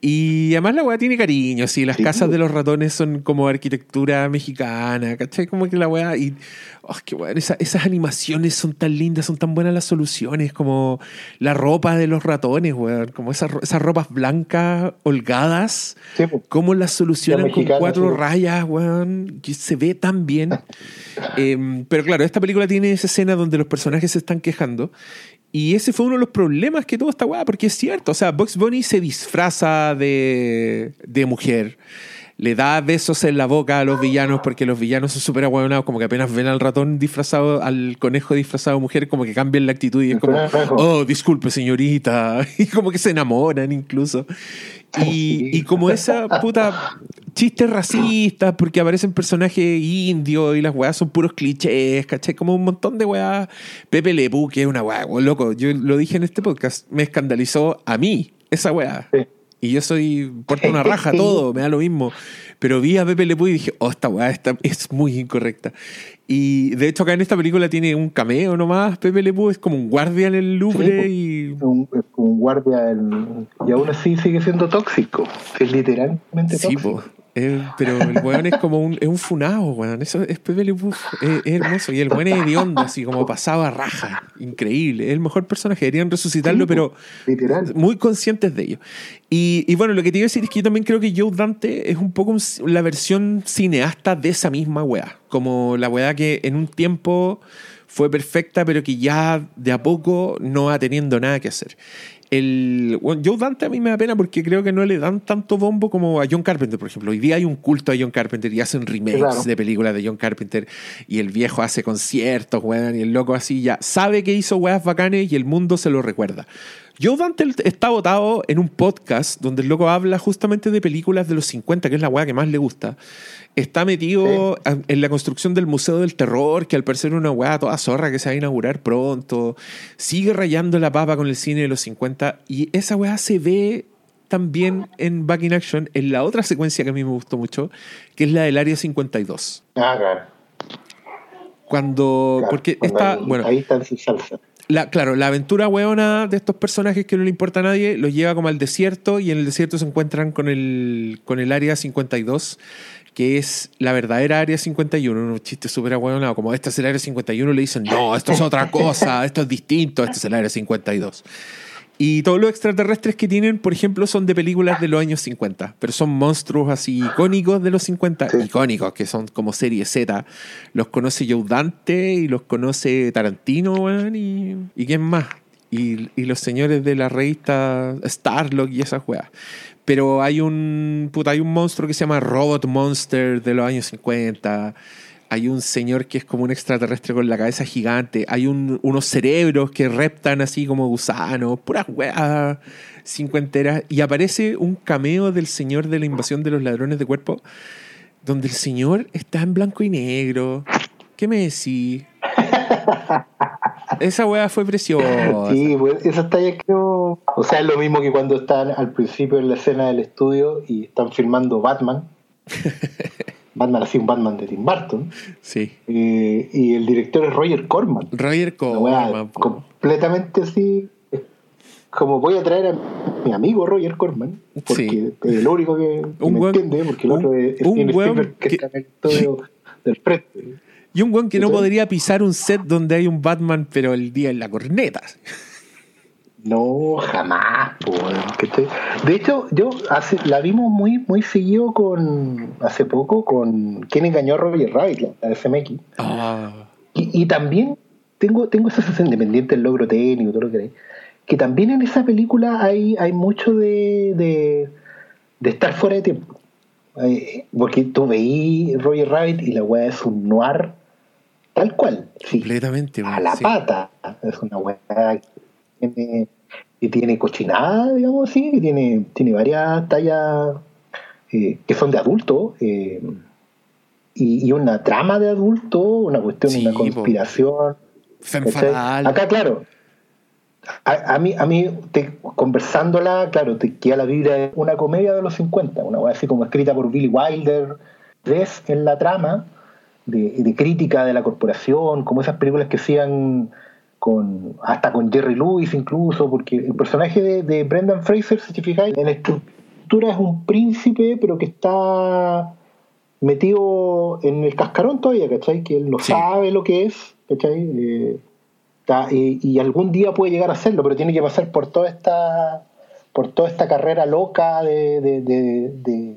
Y además la weá tiene cariño, sí, las Sí. casas de los ratones son como arquitectura mexicana, ¿cachai? Como que la weá. Y, oh, qué esa- esas animaciones son tan lindas, son tan buenas las soluciones, como la ropa de los ratones, weón, como esas, esas ropas blancas holgadas. Sí, pues. Cómo las solucionan La mexicana, con cuatro sí. rayas, weón, que se ve tan bien. Em, pero claro, esta película tiene esa escena donde los personajes se están quejando. Y ese fue uno de los problemas que tuvo esta weá, porque es cierto. O sea, Bugs Bunny se disfraza de, de mujer. Le da besos en la boca a los villanos porque los villanos son súper aguadonados, como que apenas ven al ratón disfrazado, al conejo disfrazado de mujer, como que cambian la actitud y es como, oh, disculpe señorita, y como que se enamoran incluso. Y, y como esa puta chistes racistas, porque aparecen personajes indios y las weas son puros clichés, ¿cachai? Como un montón de weas. Pepe Le Pew, que es una wea, loco, yo lo dije en este podcast, me escandalizó a mí esa wea. Sí. Y yo soy, porto una raja todo, me da lo mismo. Pero vi a Pepe Le Pew y dije, oh, esta weá esta es muy incorrecta. Y de hecho acá en esta película tiene un cameo nomás, Pepe Le es como un guardia en el Louvre Sí, y... un, un guardia del- y aún así sigue siendo tóxico, es literalmente Sí, tóxico. po. Eh, pero el weón es como un, es un funado, weón. Eso es Pepe Le Pew. Es, es hermoso. Y el weón es hediondo, así como pasaba raja. Increíble. Es el mejor personaje. Deberían resucitarlo, Sí, pero literal. muy conscientes de ello. Y, y bueno, lo que te iba a decir es que yo también creo que Joe Dante es un poco un- la versión cineasta de esa misma weá. Como la weá que en un tiempo fue perfecta, pero que ya de a poco no va teniendo nada que hacer. El, bueno, Joe Dante a mí me da pena porque creo que no le dan tanto bombo como a John Carpenter, por ejemplo. Hoy día hay un culto a John Carpenter y hacen remakes Claro. de películas de John Carpenter y el viejo hace conciertos, weón, y el loco así ya sabe que hizo weas bacanes y el mundo se lo recuerda. Joe Dante está votado en un podcast donde el loco habla justamente de películas de los 50, que es la wea que más le gusta. Está metido en la construcción del Museo del Terror, que al parecer es una weá toda zorra que se va a inaugurar pronto. Sigue rayando la papa con el cine de los 50 y esa weá se ve también en Back in Action en la otra secuencia que a mí me gustó mucho, que es la del Área 52. Ah, claro. Cuando, claro. porque Cuando esta, ahí, bueno, ahí está en su salsa. La, claro, la aventura weona de estos personajes que no le importa a nadie los lleva como al desierto y en el desierto se encuentran con el, con el área 52, que es la verdadera área 51. Un chiste súper ahueonado, como este es el área 51, le dicen, no, esto es otra cosa, esto es distinto, este es el área 52. Y todos los extraterrestres que tienen, por ejemplo, son de películas de los años 50, pero son monstruos así icónicos de los 50, Sí. icónicos, que son como serie Z. Los conoce Joe Dante y los conoce Tarantino, y, y quién más. Y, y los señores de la revista Starlock y esas weas. Pero hay un, puta, hay un monstruo que se llama Robot Monster de los años 50. Hay un señor que es como un extraterrestre con la cabeza gigante. Hay un- unos cerebros que reptan así como gusanos. Puras weas cincuenteras. Y aparece un cameo del señor de la invasión de los ladrones de cuerpo. Donde el señor está en blanco y negro. ¿Qué me decís? Esa wea fue preciosa. Sí, pues esas tallas creo. O sea, es lo mismo que cuando están al principio en la escena del estudio y están filmando Batman. Batman, así, un Batman de Tim Burton. Sí. eh, y el director es Roger Corman. Roger Corman. completamente así. Como voy a traer a mi amigo Roger Corman, porque Sí. es el único que, que Un me entiende, porque el un- otro es un Spielberg, que, que- está en el estudio del frente. Y un weón que no podría pisar un set donde hay un Batman, pero el día en la corneta. No, jamás. ¿cachai? De hecho, yo hace, la vimos muy muy seguido con hace poco con ¿Quién engañó a Roger Rabbit? La, de FMX. Ah, Y, y también tengo, tengo esa sensación independiente del logro técnico, todo lo que queráis, que también en esa película hay, hay mucho de, de, de estar fuera de tiempo. Eh, Porque tú veí Roger Rabbit y la weá es un noir tal cual. Sí, completamente. a la sí. pata. Es una weá tiene, que tiene cochinada, digamos así, que tiene, tiene varias tallas eh, que son de adulto. eh, y, y una trama de adulto, una cuestión, Sí, una conspiración. Acá, claro. A, a mí, a mí te- conversándola, claro, te queda la vibra de una comedia de los 50, una así como escrita por Billy Wilder. Ves en la trama de, de crítica de la corporación, como esas películas que hacían con hasta con Jerry Lewis incluso, porque el personaje de, de Brendan Fraser, si te fijáis, en la estructura es un príncipe, pero que está metido en el cascarón todavía, ¿cachai? Que él no Sí. sabe lo que es, ¿cachai? Eh, está- y, y algún día puede llegar a hacerlo, pero tiene que pasar por toda esta por toda esta carrera loca de, de, de, de-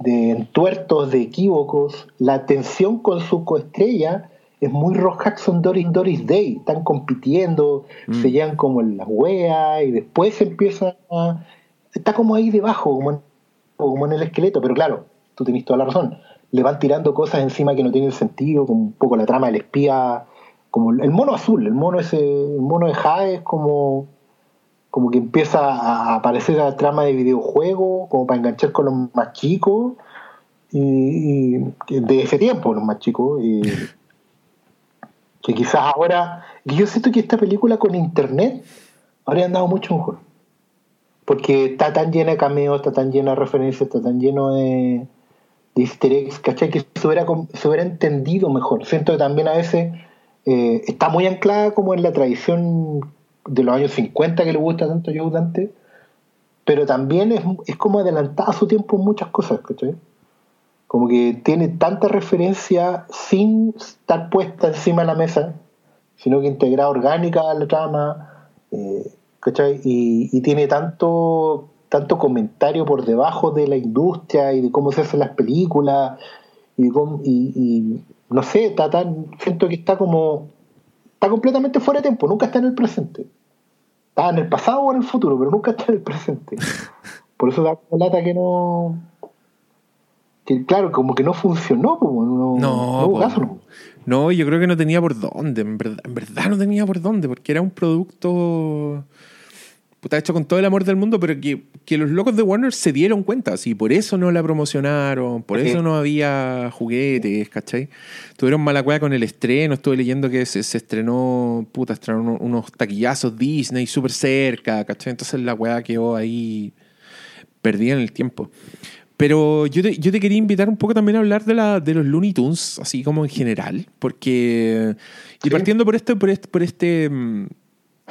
de entuertos, de equívocos. La tensión con su coestrella es muy Rock Jackson Doris Doris Day. Están compitiendo, se llevan como en las weas y después empieza a... Está como ahí debajo, como en, como en el esqueleto, pero claro, tú tenés toda la razón. Le van tirando cosas encima que no tienen sentido, como un poco la trama del espía, como el mono azul, el mono ese, el mono de Jade es como como que empieza a aparecer la trama de videojuego, como para enganchar con los más chicos, y, y de ese tiempo, los más chicos, y que quizás ahora, yo siento que esta película con internet habría andado mucho mejor, porque está tan llena de cameos, está tan llena de referencias, está tan lleno de, de easter eggs, ¿cachai? Que se hubiera, com- se hubiera entendido mejor. Siento que también a veces eh, está muy anclada como en la tradición de los años 50 que le gusta tanto a Joe Dante, pero también es, es como adelantada a su tiempo en muchas cosas, ¿cachai? Como que tiene tanta referencia sin estar puesta encima de la mesa, sino que integrada orgánica a la trama, eh, ¿cachai? Y, y tiene tanto, tanto comentario por debajo de la industria y de cómo se hacen las películas, y, cómo- y- y no sé, está tan, siento que está como, está completamente fuera de tiempo, nunca está en el presente. Está en el pasado o en el futuro, pero nunca está en el presente. Por eso da lata que no. Que claro, como que no funcionó, pues, no, No, hubo po. caso, no. No, yo creo que no tenía por dónde. En verdad, en verdad no tenía por dónde, porque era un producto puta, hecho con todo el amor del mundo, pero que, que los locos de Warner se dieron cuenta. Así, por eso no la promocionaron, por eso no había juguetes, ¿cachai? Tuvieron mala cueva con el estreno. Estuve leyendo que se, se estrenó, puta, estrenaron unos taquillazos Disney súper cerca, ¿cachai? Entonces la weá quedó ahí perdida en el tiempo. Pero yo te, yo te quería invitar un poco también a hablar de, la, de los Looney Tunes, así como en general, porque... Y Sí. partiendo por este, por este, por este mm,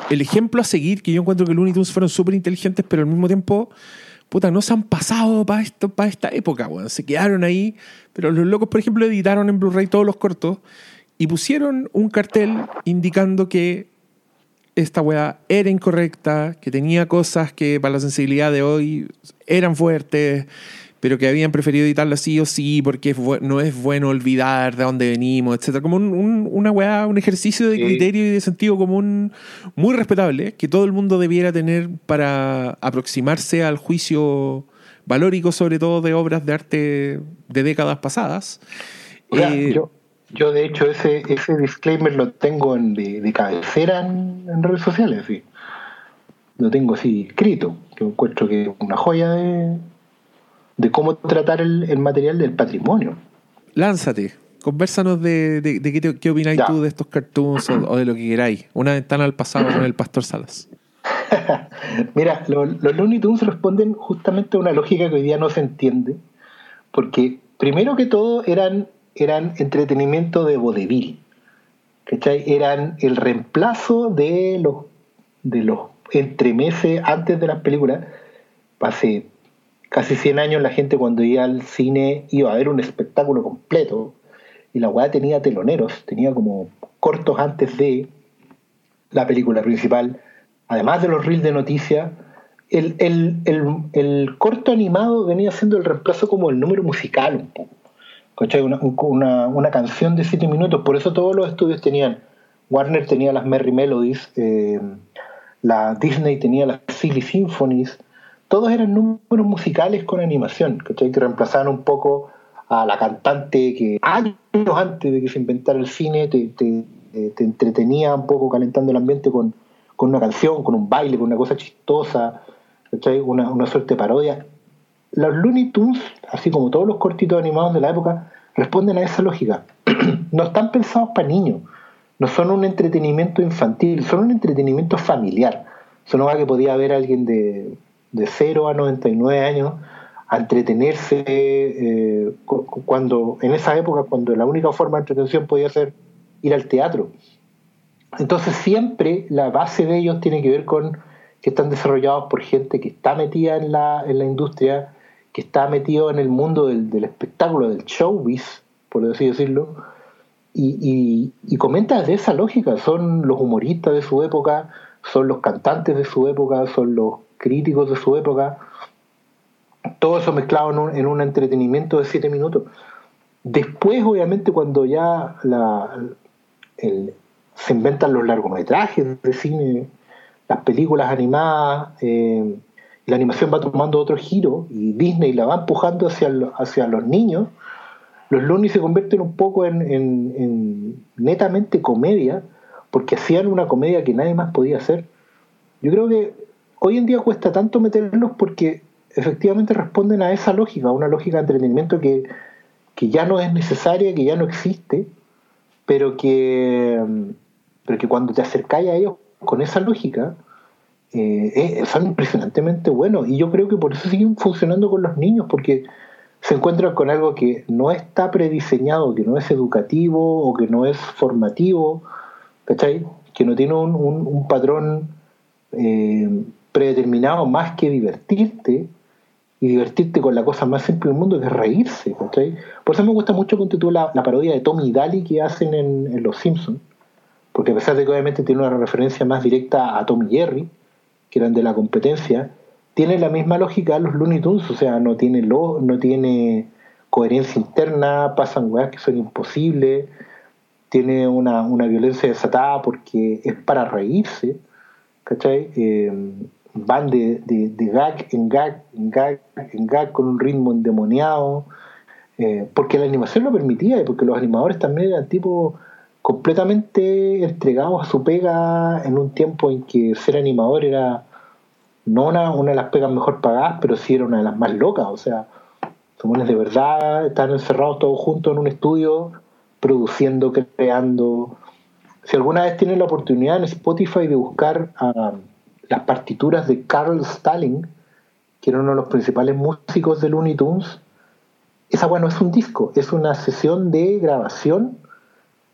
el ejemplo a seguir, que yo encuentro que Looney Tunes fueron súper inteligentes, pero al mismo tiempo, puta, no se han pasado para para esta época, weón. Se quedaron ahí, pero los locos, por ejemplo, editaron en Blu-ray todos los cortos y pusieron un cartel indicando que esta weá era incorrecta, que tenía cosas que para la sensibilidad de hoy eran fuertes, pero que habían preferido editarla sí o sí porque es no es bueno olvidar de dónde venimos, etcétera Como un, un- una weá, un ejercicio de criterio y de sentido común muy respetable que todo el mundo debiera tener para aproximarse al juicio valórico, sobre todo de obras de arte de décadas pasadas. Eh, yo, yo de hecho ese, ese disclaimer lo tengo en, de, de cabecera en, en redes sociales, sí. Lo tengo así escrito, que encuentro que es una joya de, de cómo tratar el, el material del patrimonio. Lánzate, conversanos de, de, de qué, te- qué opináis Ya. tú de estos cartoons o, o de lo que queráis. Una ventana al pasado con el Pastor Salas. Mira, lo- los Looney Tunes responden justamente a una lógica que hoy día no se entiende, porque primero que todo eran, eran entretenimiento de vodevil, ¿cachai? Eran el reemplazo de los, de los entremeses antes de las películas. Hace casi 100 años la gente cuando iba al cine iba a ver un espectáculo completo. Y la weá tenía teloneros, tenía como cortos antes de la película principal, además de los reels de noticias, el, el, el, el corto animado venía siendo el reemplazo como el número musical un poco. Una, un- una, una canción de siete minutos, por eso todos los estudios tenían, Warner tenía las Merry Melodies, eh, la Disney tenía las Silly Symphonies, todos eran números musicales con animación, ¿cachai? que reemplazaban un poco a la cantante que años antes de que se inventara el cine te, eh, te entretenía un poco calentando el ambiente con, una canción, con un baile, con una cosa chistosa. Una, una suerte de parodia. Los Looney Tunes, así como todos los cortitos animados de la época, responden a esa lógica. no están pensados para niños, no son un entretenimiento infantil, son un entretenimiento familiar. Son una que podía ver alguien de, de 0 a 99 años a entretenerse eh, cu- cu- cuando en esa época cuando la única forma de entretención podía ser ir al teatro. Entonces siempre la base de ellos tiene que ver con que están desarrollados por gente que está metida en la, en la industria, que está metido en el mundo del, del espectáculo, del showbiz, por así decirlo, y, y, y comenta de esa lógica, son los humoristas de su época, son los cantantes de su época, son los críticos de su época, todo eso mezclado en un, en un entretenimiento de siete minutos. Después, obviamente, cuando ya la, se inventan los largometrajes de cine, las películas animadas, eh, la animación va tomando otro giro y Disney la va empujando hacia, hacia los niños, los Looney se convierten un poco en, en- en netamente comedia, porque hacían una comedia que nadie más podía hacer. Yo creo que hoy en día cuesta tanto meterlos porque efectivamente responden a esa lógica, a una lógica de entretenimiento que, que ya no es necesaria, que ya no existe, pero que, pero que cuando te acercáis a ellos con esa lógica, eh, eh, son impresionantemente buenos. Y yo creo que por eso siguen funcionando con los niños, porque se encuentran con algo que no está prediseñado, que no es educativo o que no es formativo, ¿cachai? Que no tiene un, un- un patrón eh, predeterminado más que divertirte y divertirte con la cosa más simple del mundo que es reírse, ¿cachai? Por eso me gusta mucho tú, la, la parodia de Tommy y Daly que hacen en, Los Simpsons, porque a pesar de que obviamente tiene una referencia más directa a Tom y Jerry, que eran de la competencia, tiene la misma lógica los Looney Tunes, o sea, no tiene, lo, no tiene coherencia interna, pasan weas que son imposibles, tiene una, una violencia desatada porque es para reírse, ¿cachai? Eh, van de, gag en gag, en gag, en gag con un ritmo endemoniado, eh, porque la animación lo permitía y porque los animadores también eran tipos completamente entregados a su pega en un tiempo en que ser animador era no una, una de las pegas mejor pagadas, pero sí era una de las más locas, o sea, supones de verdad, están encerrados todos juntos en un estudio, produciendo, creando. Si alguna vez tienen la oportunidad en Spotify de buscar ah, las partituras de Carl Stalling, que era uno de los principales músicos de Looney Tunes, esa bueno es un disco, es una sesión de grabación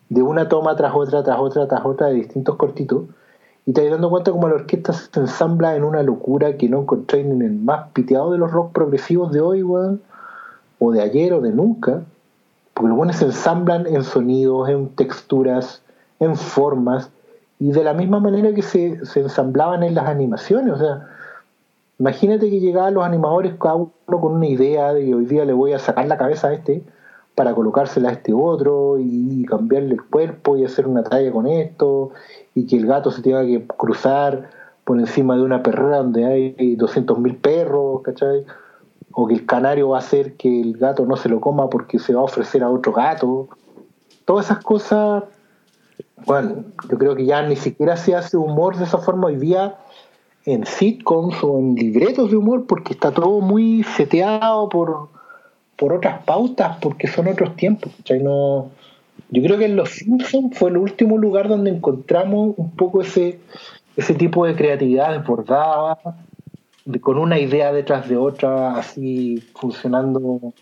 de una toma tras otra, tras otra, tras otra de distintos cortitos, y te vas dando cuenta como la orquesta se ensambla en una locura que no encontré en el más piteado de los rock progresivos de hoy, weón, o de ayer o de nunca, porque los buenos se ensamblan en sonidos, en texturas, en formas, y de la misma manera que se, se ensamblaban en las animaciones. O sea, imagínate que llegaban los animadores cada uno con una idea de hoy día le voy a sacar la cabeza a este para colocársela a este otro y cambiarle el cuerpo y hacer una talla con esto y que el gato se tenga que cruzar por encima de una perrera donde hay 200.000 perros, ¿cachai? O que el canario va a hacer que el gato no se lo coma porque se va a ofrecer a otro gato. Todas esas cosas, bueno, yo creo que ya ni siquiera se hace humor de esa forma hoy día en sitcoms o en libretos de humor porque está todo muy seteado por, por otras pautas porque son otros tiempos. ¿cachai? No, yo creo que en Los Simpsons fue el último lugar donde encontramos un poco ese, ese tipo de creatividad desbordada, de, con una idea detrás de otra, así funcionando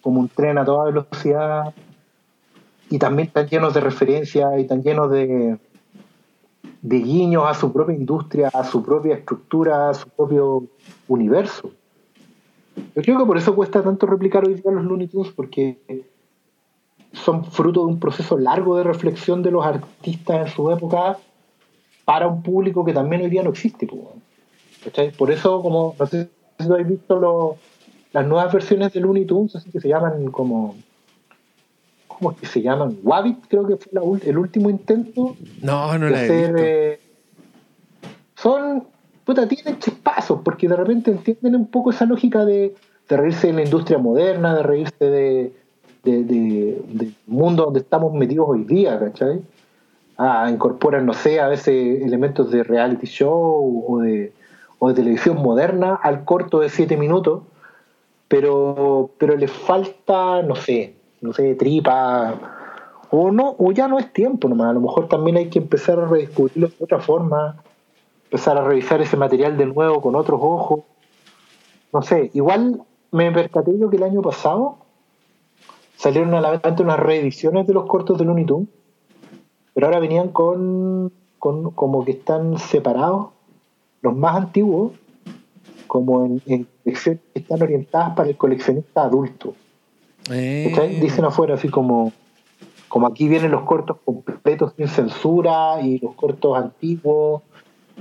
como un tren a toda velocidad, y también tan llenos de referencias y tan llenos de, de guiños a su propia industria, a su propia estructura, a su propio universo. Yo creo que por eso cuesta tanto replicar hoy día los Looney Tunes, porque son fruto de un proceso largo de reflexión de los artistas en su época para un público que también hoy día no existe. Por eso, como no sé si habéis visto las nuevas versiones de Looney Tunes, así que se llaman como. ¿Cómo es que se llaman? Wabbit, creo que fue el último intento. No, no la he visto. Eh, son. Puta, tienen chispazos, porque de repente entienden un poco esa lógica de, de reírse de la industria moderna, de reírse de, del mundo donde estamos metidos hoy día, ¿cachai? Ah, incorporan, no sé, a veces elementos de reality show o de, o de televisión moderna al corto de siete minutos, pero, pero le falta, no sé, no sé, tripa, o no, o ya no es tiempo nomás, a lo mejor también hay que empezar a redescubrirlo de otra forma, empezar a revisar ese material de nuevo con otros ojos, no sé, igual me percaté yo que el año pasado salieron a la venta unas reediciones de los cortos de Looney Tunes, pero ahora venían con, con como que están separados los más antiguos, como en, en están orientadas para el coleccionista adulto. Eh. Dicen afuera así como, como aquí vienen los cortos completos sin censura y los cortos antiguos,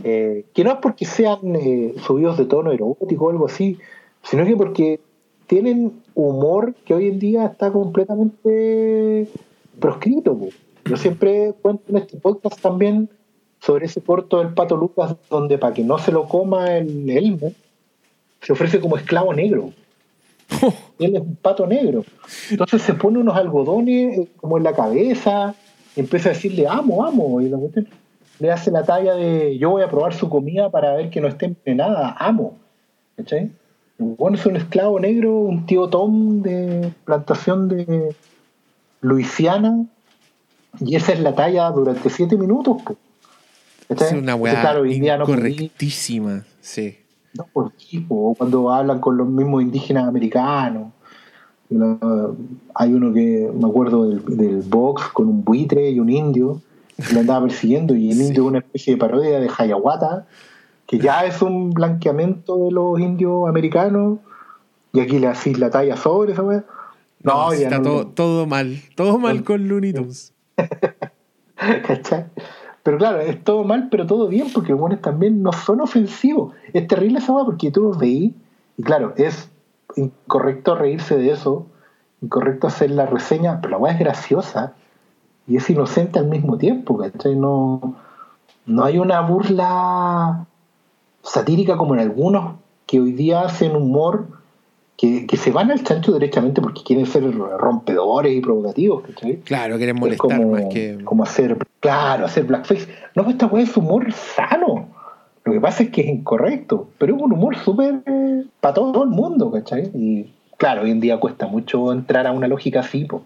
eh, que no es porque sean eh, subidos de tono erótico o algo así, sino que porque tienen humor que hoy en día está completamente proscrito. Yo siempre cuento en este podcast también sobre ese corto del Pato Lucas, donde para que no se lo coma el Elmo, se ofrece como esclavo negro. Él es un pato negro. Entonces se pone unos algodones eh, como en la cabeza y empieza a decirle, amo, amo. Y la le hace la talla de, yo voy a probar su comida para ver que no esté nada amo. ¿Cachai? Bueno, es un esclavo negro, un tío Tom de plantación de Luisiana, y esa es la talla durante siete minutos. Es una weá correctísima, sí. No por tipo, cuando hablan con los mismos indígenas americanos. Hay uno que me acuerdo del, del box con un buitre y un indio que lo andaba persiguiendo, y el indio es una especie de parodia de Hayahuata que ya es un blanqueamiento de los indios americanos, y aquí le hacís la talla sobre esa weá. No, ya está todo, todo mal, todo mal con Looney Tunes. ¿Cachai? Pero claro, es todo mal, pero todo bien, porque los también no son ofensivos. Es terrible esa porque tú los veís, y claro, es incorrecto reírse de eso, incorrecto hacer la reseña, pero la weá es graciosa y es inocente al mismo tiempo, ¿cachai? No, no hay una burla satírica como en algunos que hoy día hacen humor que, se van al chancho derechamente porque quieren ser rompedores y provocativos. Claro, quieren molestar como, más que. Como hacer, claro, hacer blackface. No, esta weá es humor sano. Lo que pasa es que es incorrecto, pero es un humor súper eh, para todo el mundo, ¿cachai? Y claro, hoy en día cuesta mucho entrar a una lógica así, pues.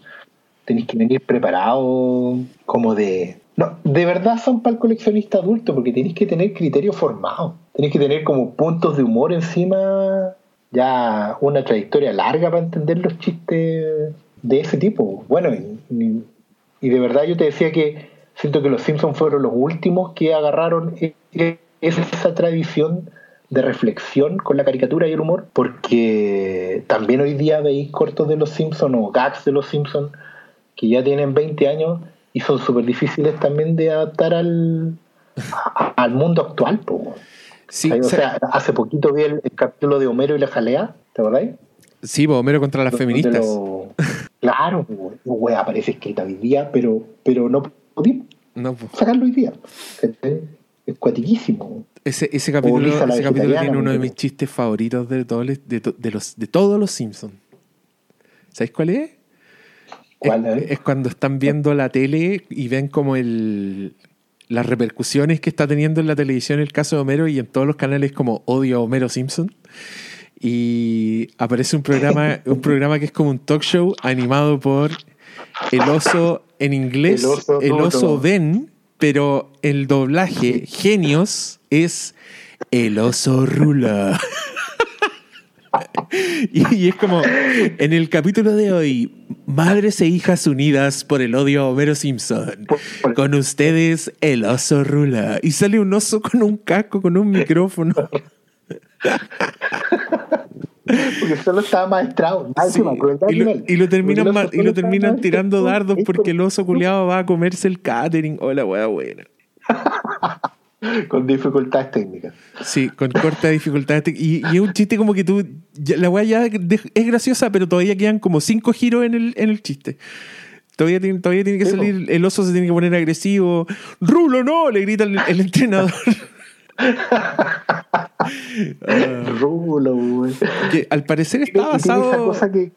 Tenéis que venir preparado como de no, de verdad son para el coleccionista adulto, porque tenéis que tener criterio formado. Tenéis que tener como puntos de humor encima, ya una trayectoria larga para entender los chistes de ese tipo. Bueno, y, de verdad yo te decía que siento que los Simpsons fueron los últimos que agarraron e, e, esa tradición de reflexión con la caricatura y el humor, porque también hoy día veis cortos de los Simpsons o gags de los Simpsons que ya tienen 20 años y son súper difíciles también de adaptar al, al mundo actual, po. Sí, o sea, hace poquito vi el, el capítulo de Homero y la jalea, ¿te acordáis? sí, pues, Homero contra las feministas. lo- Claro, po, wea, aparece escrita hoy día, pero, pero no pudimos No, pues. sacarlo hoy día. Es cuatiquísimo. Ese, ese capítulo, ese capítulo tiene uno de mis chistes favoritos de, todos los- de, los, de todos los Simpsons. ¿Sabéis cuál es? ¿Cuál, es, es cuando están viendo la tele y ven como el las repercusiones que está teniendo en la televisión el caso de Homero y en todos los canales como odio a Homero Simpson. Y aparece un programa, un programa que es como un talk show animado por el oso en inglés, El oso el oso Ben, pero el doblaje genios es el oso Rula. Y, y es como, en el capítulo de hoy, Madres e hijas unidas por el odio a Homero Simpson. Con ustedes, el oso Rula. Y sale un oso con un casco, con un micrófono. Porque solo estaba maestrado. Sí, y, lo, y lo terminan, ma- y lo terminan tirando dardos porque el oso culiado va a comerse el catering. Hola, wea buena. Con dificultades técnicas. Sí, con corta dificultad. Y, y es un chiste como que tú. ya- la weá ya de- es graciosa, pero todavía quedan como cinco giros en el, en el chiste. Todavía tiene, todavía tiene que Sí, salir. El oso se tiene que poner agresivo. ¡Rulo, no! Le grita el, el entrenador. Ah, Rulo, güey. que al parecer está tiene esa basado. cosa que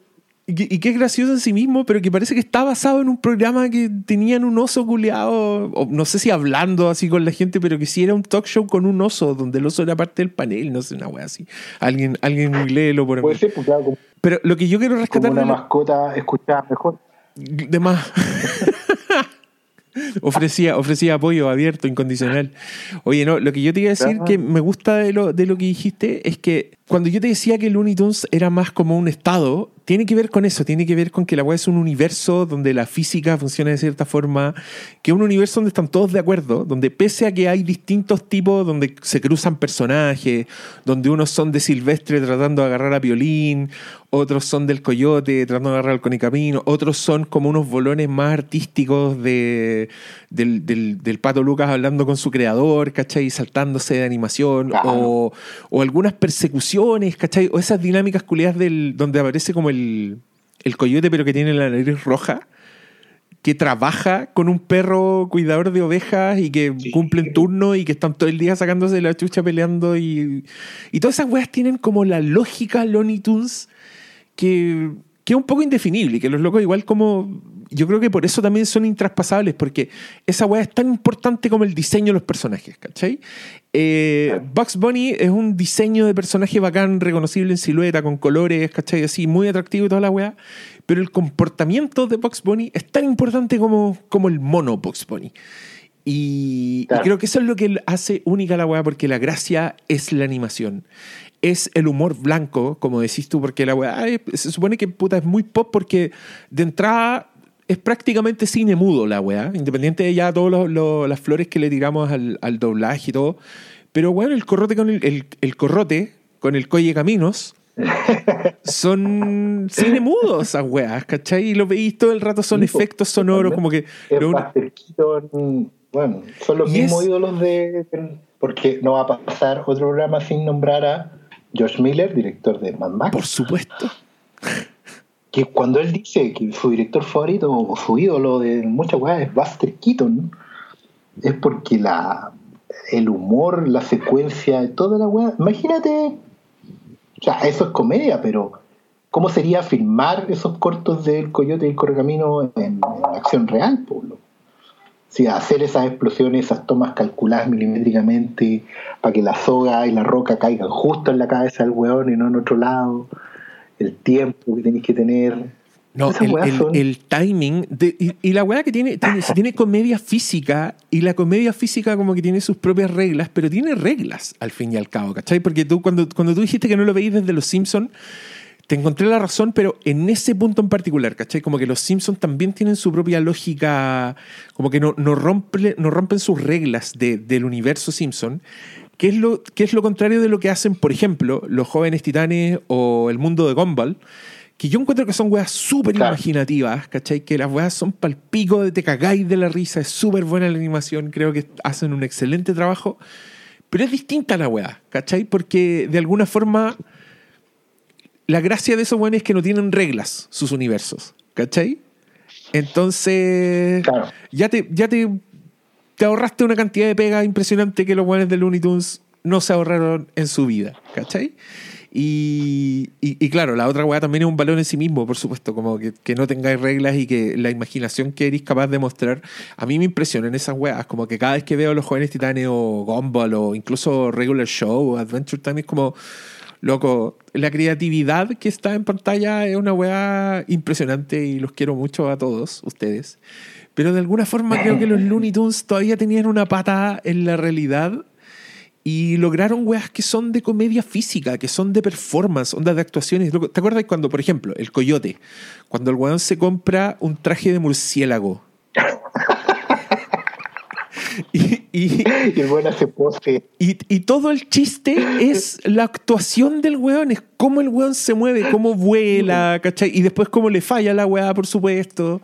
Y y que es gracioso en sí mismo, pero que parece que está basado en un programa que tenían un oso culeado, o no sé si hablando así con la gente, pero que sí era un talk show con un oso, donde el oso era parte del panel, no sé, una wea así. Alguien, alguien léelo por puede ser, pues claro, como, Pero lo que yo quiero como rescatar una de, lo- mascota escuchada mejor. de más. ofrecía, ofrecía apoyo abierto, incondicional. Oye, no, lo que yo te iba a decir Claro. que me gusta de lo, de lo que dijiste es que cuando yo te decía que Looney Tunes era más como un estado, tiene que ver con eso, tiene que ver con que la web es un universo donde la física funciona de cierta forma, que es un universo donde están todos de acuerdo, donde pese a que hay distintos tipos, donde se cruzan personajes, donde unos son de Silvestre tratando de agarrar a Violín, otros son del Coyote tratando de agarrar al Conicamino, otros son como unos bolones más artísticos de, del, del- del Pato Lucas hablando con su creador, ¿cachai? Saltándose de animación, Claro. o, o algunas persecuciones, ¿cachai? O esas dinámicas culiadas del, donde aparece como el, el coyote pero que tiene la nariz roja, que trabaja con un perro cuidador de ovejas y que Sí. cumplen turno y que están todo el día sacándose la chucha peleando y, y todas esas weas tienen como la lógica Looney Tunes que, que es un poco indefinible y que los locos igual como yo creo que por eso también son intraspasables porque esa weá es tan importante como el diseño de los personajes ¿cachai? Eh, Bugs Bunny es un diseño de personaje bacán reconocible en silueta con colores ¿cachai? así muy atractivo y toda la weá pero el comportamiento de Bugs Bunny es tan importante como, como el mono Bugs Bunny y, creo que eso es lo que hace única la weá, porque la gracia es la animación. Es el humor blanco, como decís tú, porque la weá se supone que puta es muy pop porque de entrada es prácticamente cine mudo la weá, independiente de ya todas las flores que le tiramos al, al doblaje y todo. Pero bueno, el corrote con el, el, el corrote, con el Colle Caminos, son cine mudo esas weas, ¿cachai? Y lo veis todo el rato, son efectos sonoros, como que... Lo- bueno, son los mismos es- ídolos de. Porque no va a pasar otro programa sin nombrar a Josh Miller, director de Mad Max. por supuesto. que cuando él dice que su director favorito o su ídolo de muchas weas es Buster Keaton, es porque la el humor, la secuencia, toda la wea. Imagínate, o sea, eso es comedia, pero ¿cómo sería filmar esos cortos del Coyote y el Correcamino en, acción real, Pablo? Sí, hacer esas explosiones, esas tomas calculadas milimétricamente para que la soga y la roca caigan justo en la cabeza del weón y no en otro lado. El tiempo que tenéis que tener. No, el, weas el- son- el timing. de- y, y la weá que tiene, tiene, si tiene comedia física, y la comedia física como que tiene sus propias reglas, pero tiene reglas al fin y al cabo, ¿cachai? Porque tú, cuando, cuando tú dijiste que no lo veís desde Los Simpsons, te encontré la razón, pero en ese punto en particular, ¿cachai? Como que los Simpsons también tienen su propia lógica, como que no, no, rompe, no rompen sus reglas de- del universo Simpson, que es, lo, que es lo contrario de lo que hacen, por ejemplo, los jóvenes titanes o el mundo de Gumball, que yo encuentro que son weas súper Claro. imaginativas, ¿cachai? Que las weas son palpico, de te cagáis de la risa, es súper buena la animación, creo que hacen un excelente trabajo, pero es distinta la wea, ¿cachai? Porque de alguna forma la gracia de esos weones es que no tienen reglas sus universos, ¿cachai? Entonces, Claro. ya te, ya te, te ahorraste una cantidad de pega impresionante que los weones de Looney Tunes no se ahorraron en su vida, ¿cachai? Y, y- y claro, la otra weá también es un valor en sí mismo, por supuesto, como que, que no tengáis reglas y que la imaginación que eres capaz de mostrar. A mí me impresionan esas weas, como que cada vez que veo a los jóvenes titanes o Gumball o incluso Regular Show o Adventure Time es como, loco, la creatividad que está en pantalla es una weá impresionante y los quiero mucho a todos ustedes. Pero de alguna forma creo que los Looney Tunes todavía tenían una pata en la realidad y lograron weas que son de comedia física, que son de performance, ondas de actuaciones. ¿Te acuerdas cuando, por ejemplo, el coyote, cuando el weón se compra un traje de murciélago? y, y- Y el buen hace pose. y, y todo el chiste es la actuación del weón, es cómo el weón se mueve, cómo vuela, ¿cachai? Y después cómo le falla la weá, por supuesto.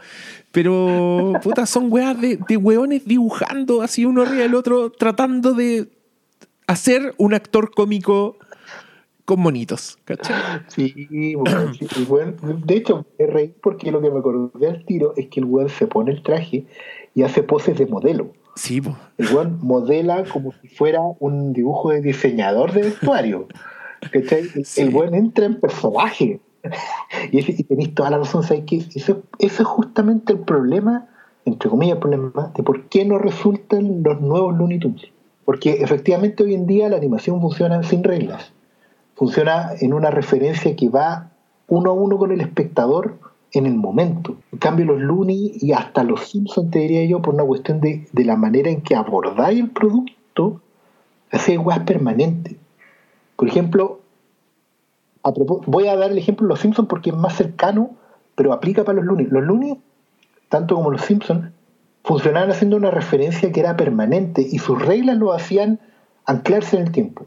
Pero, puta, son weas de, de weones dibujando así uno arriba del otro, tratando de hacer un actor cómico con monitos, ¿cachai? Sí, bueno, sí, el weón- de hecho, me reí porque lo que me acordé al tiro es que el weón se pone el traje y hace poses de modelo. Sí, po. Modela como si fuera un dibujo de diseñador de vestuario. ¿Cachai? El- Sí. El weón entra en personaje. Y, ese- y tenéis toda la razón, ¿sabes qué? Eso, eso es justamente el problema, entre comillas, el problema de por qué no resultan los nuevos Looney Tunes. Porque efectivamente hoy en día la animación funciona sin reglas. Funciona en una referencia que va uno a uno con el espectador en el momento. En cambio, los Looney y hasta los Simpsons, te diría yo, por una cuestión de, de la manera en que abordáis el producto, hace weas permanentes. Por ejemplo, voy a dar el ejemplo de los Simpsons porque es más cercano, pero aplica para los Looney. Los Looney, tanto como los Simpsons, funcionaban haciendo una referencia que era permanente y sus reglas lo hacían anclarse en el tiempo.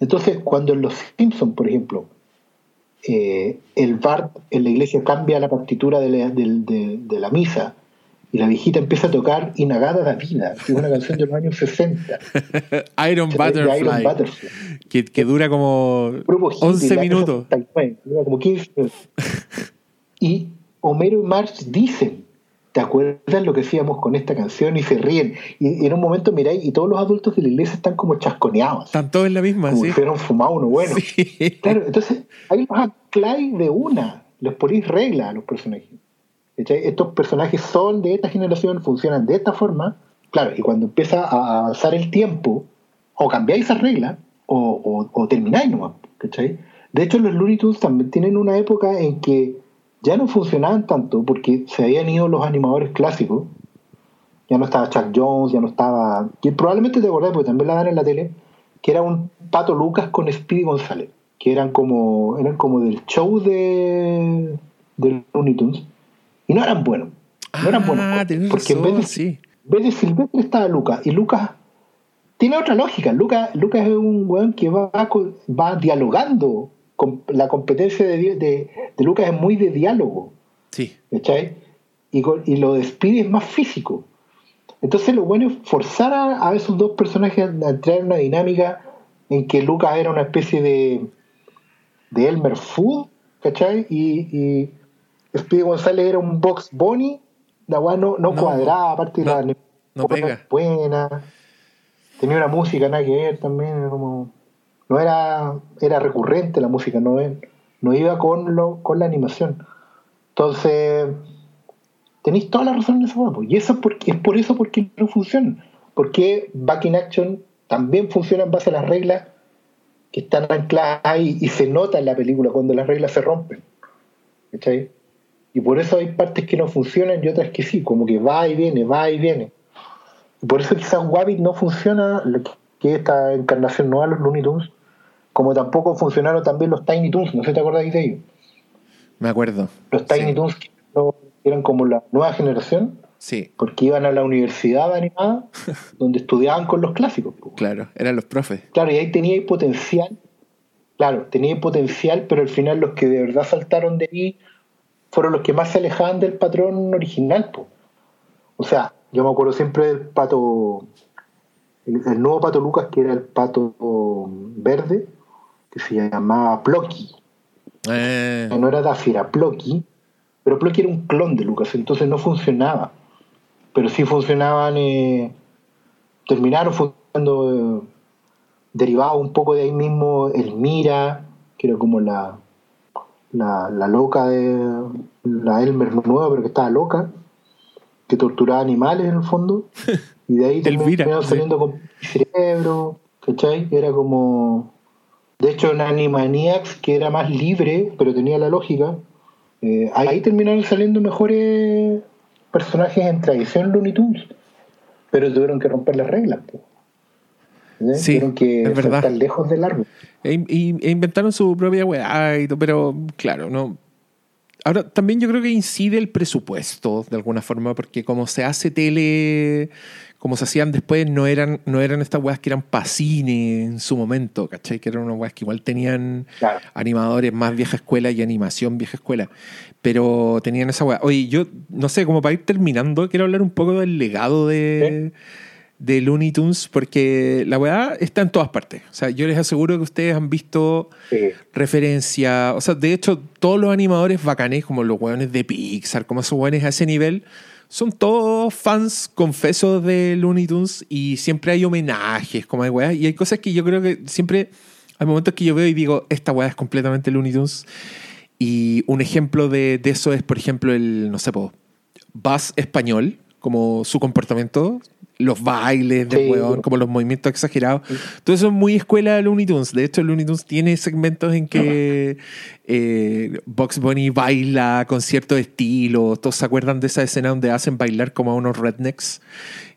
Entonces, cuando en los Simpsons, por ejemplo, eh, el Bart en la iglesia cambia la partitura de la, del- de- de la misa y la viejita empieza a tocar Inagada da Vida, que es una canción de los años 60. Iron de Butterfly, Iron Butterfly. Que, que dura como Grupo Hippie, 11 el año minutos. 69, dura como 15 minutos. Y Homero y Marge dicen, ¿te acuerdas lo que hacíamos con esta canción? Y se ríen. Y en un momento miráis y todos los adultos de la iglesia están como chasconeados. Están todos en la misma, como sí. si fueran fumado uno bueno. Sí. Claro, entonces ahí los ancláis de una, les ponéis reglas a los personajes. Estos personajes son de esta generación, funcionan de esta forma. Claro, y cuando empieza a avanzar el tiempo, o cambiáis esas reglas, o, o, o termináis nomás. ¿cachai? De hecho, los Looney Tunes también tienen una época en que ya no funcionaban tanto porque se habían ido los animadores clásicos. Ya no estaba Chuck Jones, ya no estaba. Que probablemente te acordás, porque también la dan en la tele, que era un Pato Lucas con Speedy González, que eran como, eran como del show de, de Looney Tunes, y no eran buenos. No eran buenos. Ah, porque en vez, de, sí. en vez de Silvestre estaba Lucas, y Lucas tiene otra lógica. Lucas, Lucas es un weón que va, va dialogando. La competencia de, de, de Lucas es muy de diálogo. Sí. ¿cachai? Y, con- y lo de Speedy es más físico. Entonces lo bueno es forzar a, a esos dos personajes a entrar en una dinámica en que Lucas era una especie de, de Elmer Food, ¿cachai? Y, y Speedy González era un Box Bunny, la weá no, no, No, cuadraba, aparte no, la no pega. buena, tenía una música nada que ver también, como no era, era recurrente la música, no, no iba con lo, con la animación. Entonces, tenéis toda la razón en hueá, pues. Y eso es, porque, es por eso porque no funciona. Porque Back in Action también funciona en base a las reglas que están ancladas ahí y se nota en la película cuando las reglas se rompen. ¿Cachai? Y por eso hay partes que no funcionan y otras que sí, como que va y viene, va y viene. Y por eso quizás Wabbit no funciona, que- esta encarnación nueva de los Looney Tunes, como tampoco funcionaron también los Tiny Toons, no sé si te acordáis de ellos. Me acuerdo. Los Tiny Sí. Toons no- eran como la nueva generación, Sí, porque iban a la universidad animada, donde estudiaban con los clásicos. claro. Eran los profes. Claro, y ahí tenía potencial, claro, tenía potencial, pero al final los que de verdad saltaron de ahí fueron los que más se alejaban del patrón original. po. O sea, yo me acuerdo siempre del pato, el, el nuevo pato Lucas, que era el pato verde, que se llamaba Plocky. Eh, No era Daffy, era Plocky, pero Plocky era un clon de Lucas, entonces no funcionaba. Pero sí funcionaban, eh, terminaron funcionando eh, derivado un poco de ahí mismo el Mira, que era como la, la, la loca de la Elmer nueva, pero que estaba loca, que torturaba animales en el fondo. Y de ahí Elvira, terminaron sí. saliendo con cerebro, ¿cachai? Era como. De hecho, en Animaniacs, que era más libre, pero tenía la lógica, eh, ahí terminaron saliendo mejores personajes en tradición Looney Tunes. Pero tuvieron que romper las reglas. ¿Eh? Sí, tuvieron que es verdad. lejos del árbol. e, e inventaron su propia weá y todo, pero claro, no. Ahora, también yo creo que incide el presupuesto de alguna forma, porque como se hace tele, como se hacían después, no eran, no eran estas weas que eran para cine en su momento, ¿cachai? Que eran unas weas que igual tenían Claro. animadores más vieja escuela y animación vieja escuela. Pero tenían esa wea. Oye, yo no sé, como para ir terminando, quiero hablar un poco del legado de, de Looney Tunes, porque la weá está en todas partes. O sea, yo les aseguro que ustedes han visto Sí. referencia. O sea, de hecho, todos los animadores bacanes, como los weones de Pixar, como esos weones a ese nivel, son todos fans confesos de Looney Tunes y siempre hay homenajes, como hay weas. Y hay cosas que yo creo que siempre hay momentos que yo veo y digo, esta weá es completamente Looney Tunes. Y un ejemplo de, de eso es, por ejemplo, el, no sé, Buzz español, como su comportamiento, los bailes del Sí. weón, como los movimientos exagerados. Todo eso es muy escuela de Looney Tunes. De hecho, Looney Tunes tiene segmentos en que eh, Bugs Bunny baila con cierto estilo. Todos se acuerdan de esa escena donde hacen bailar como a unos rednecks.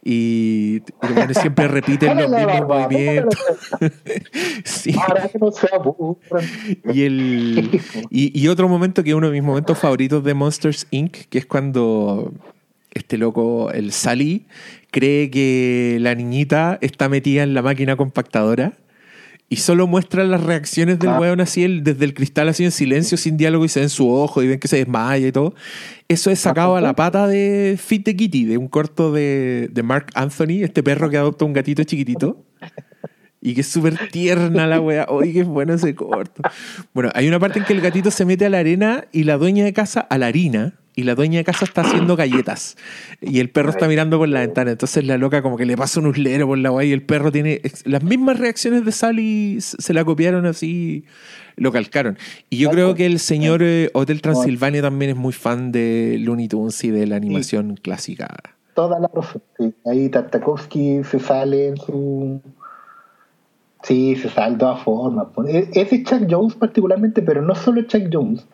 Y, siempre repiten los mismos movimientos. Sí. Para que no se aburran. Y, el, y, y otro momento que es uno de mis momentos favoritos de Monsters Inc., que es cuando este loco, el Sally, cree que la niñita está metida en la máquina compactadora y solo muestra las reacciones del weón así el- desde el cristal así en silencio, sin diálogo y se ve en su ojo y ven que se desmaya y todo. Eso es sacado a la pata de Fit the Kitty, de un corto de, de Mark Anthony, este perro que adopta un gatito chiquitito. Y que es súper tierna la wea. Oye, qué bueno ese corto. Bueno, hay una parte en que el gatito se mete a la arena y la dueña de casa a la harina. Y la dueña de casa está haciendo galletas. Y el perro está mirando por la ventana. Entonces la loca como que le pasa un uslero por la wea y el perro tiene las mismas reacciones de Sally. Se la copiaron así, lo calcaron. Y yo creo que el señor eh, Hotel Transilvania también es muy fan de Looney Tunes y de la animación clásica. Toda la sí. Ahí Tartakovsky se sale en su. Sí, se sale de todas formas. pues. Es Chuck Jones particularmente, pero no solo Chuck Jones.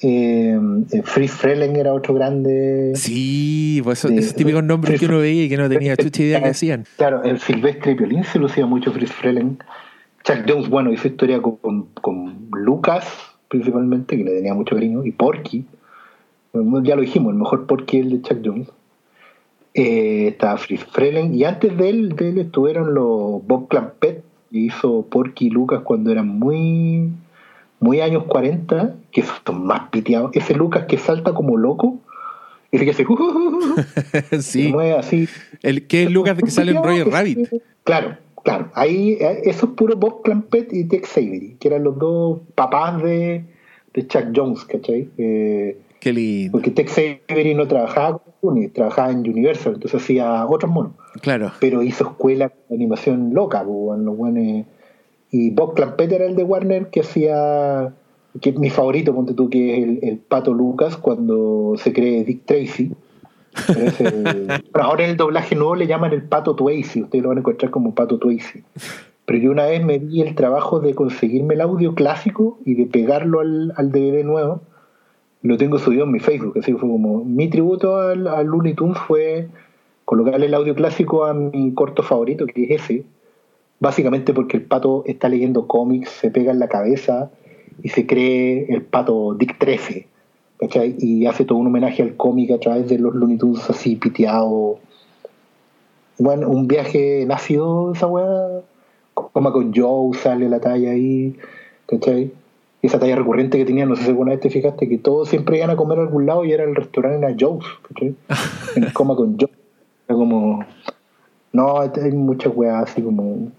Eh, eh, Fritz Freleng era otro grande. Sí, pues esos, típicos nombres que uno veía y que no tenía chucha idea que hacían. Claro, el Silvestre y Piolín se lucía mucho Fritz Freleng. Chuck Jones, bueno, hizo historia con, con Lucas, principalmente, que le tenía mucho cariño, y Porky. Ya lo dijimos, el mejor Porky es el de Chuck Jones. Eh, estaba Fritz Freleng, y antes de él, de él estuvieron los Bob Clampett, que hizo Porky y Lucas cuando eran muy, muy años 40, que son más piteados. Ese Lucas que salta como loco, ese que hace... Se sí. mueve así. El que es Lucas que sale en Roger Rabbit. Claro, claro. Ahí, eh, eso es puro Bob Clampett y Tex Avery, que eran los dos papás de, de Chuck Jones, ¿cachai? Eh, Qué lindo. porque Tex Avery no trabajaba con Disney, trabajaba en Universal, entonces hacía otros monos. Claro. Pero hizo escuela de animación loca, pues, los buenos- Y Bob Clampett era el de Warner que hacía, que es mi favorito, ponte tú, que es el, el Pato Lucas cuando se cree Dick Tracy. El- ahora en el doblaje nuevo le llaman el Pato Tracy, ustedes lo van a encontrar como Pato Tracy. Pero yo una vez me di el trabajo de conseguirme el audio clásico y de pegarlo al, al DVD nuevo. Lo tengo subido en mi Facebook, así que fue como mi tributo al, al Looney Tunes fue colocarle el audio clásico a mi corto favorito, que es ese, básicamente porque el pato está leyendo cómics, se pega en la cabeza y se cree el pato Dick 13, ¿cachai? Y hace todo un homenaje al cómic a través de los Looney Tunes así piteado. Bueno, un viaje nacido esa weá, coma con Joe, sale la talla ahí, ¿cachai? Y esa talla recurrente que tenían, no sé si alguna vez te fijaste, que todos siempre iban a comer a algún lado y era el restaurante en Joe's, ¿cachai? en coma con Joe. Era como. No, hay muchas weas así como.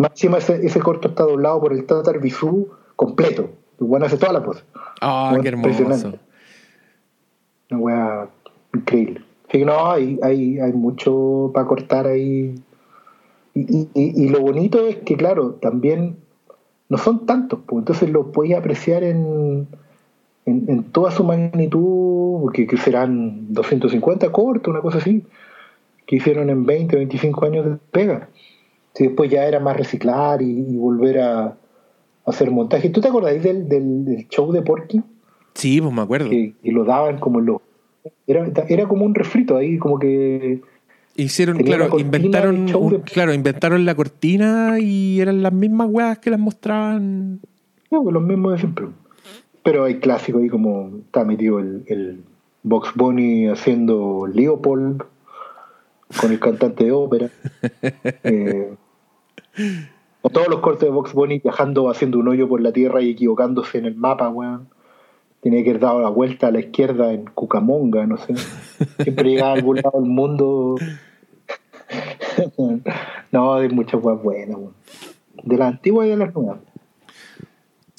Máxima ese, ese corto está doblado por el Tatar Bisú completo. Bueno hace toda la pose. Ah, qué hermoso. Una wea increíble. Así que no, hay, hay, hay mucho para cortar ahí. Y, y, y, lo bonito es que, claro, también no son tantos, pues entonces lo podéis apreciar en, en, en, toda su magnitud, que, que serán 250 cortos, una cosa así, que hicieron en 20, 25 años de pega. Si después ya era más reciclar y, y volver a, hacer montaje. ¿Tú te acordáis del, del, del, show de Porky? Sí, pues me acuerdo. Que, que lo daban como en los... Era, era como un refrito ahí, como que Hicieron, claro, inventaron, un, claro, inventaron la cortina y eran las mismas weas que las mostraban. No, pues los mismos de siempre. Pero hay clásicos ahí como está metido el, el Box Bunny haciendo Leopold con el cantante de ópera. eh, o todos los cortes de Box Bunny viajando, haciendo un hoyo por la tierra y equivocándose en el mapa, weón. Tiene que haber dado la vuelta a la izquierda en Cucamonga, no sé. Siempre llega a algún lado del mundo. no, hay muchas weas buenas, weón. De la antigua y de las nuevas.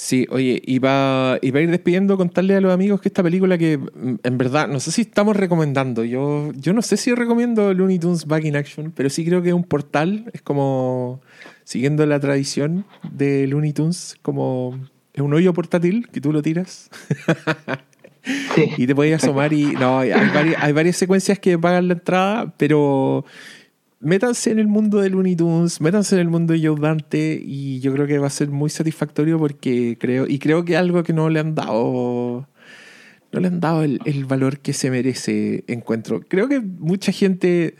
Sí, oye, iba, iba a ir despidiendo, contarle a los amigos que esta película que en verdad, no sé si estamos recomendando, yo, yo no sé si recomiendo Looney Tunes Back in Action, pero sí creo que es un portal, es como siguiendo la tradición de Looney Tunes, como es un hoyo portátil que tú lo tiras. Sí. y te puedes asomar y no, hay varias, hay varias secuencias que pagan la entrada, pero métanse en el mundo de Looney Tunes, métanse en el mundo de Joe Dante y yo creo que va a ser muy satisfactorio porque creo, y creo que algo que no le han dado, no le han dado el, el valor que se merece encuentro. Creo que mucha gente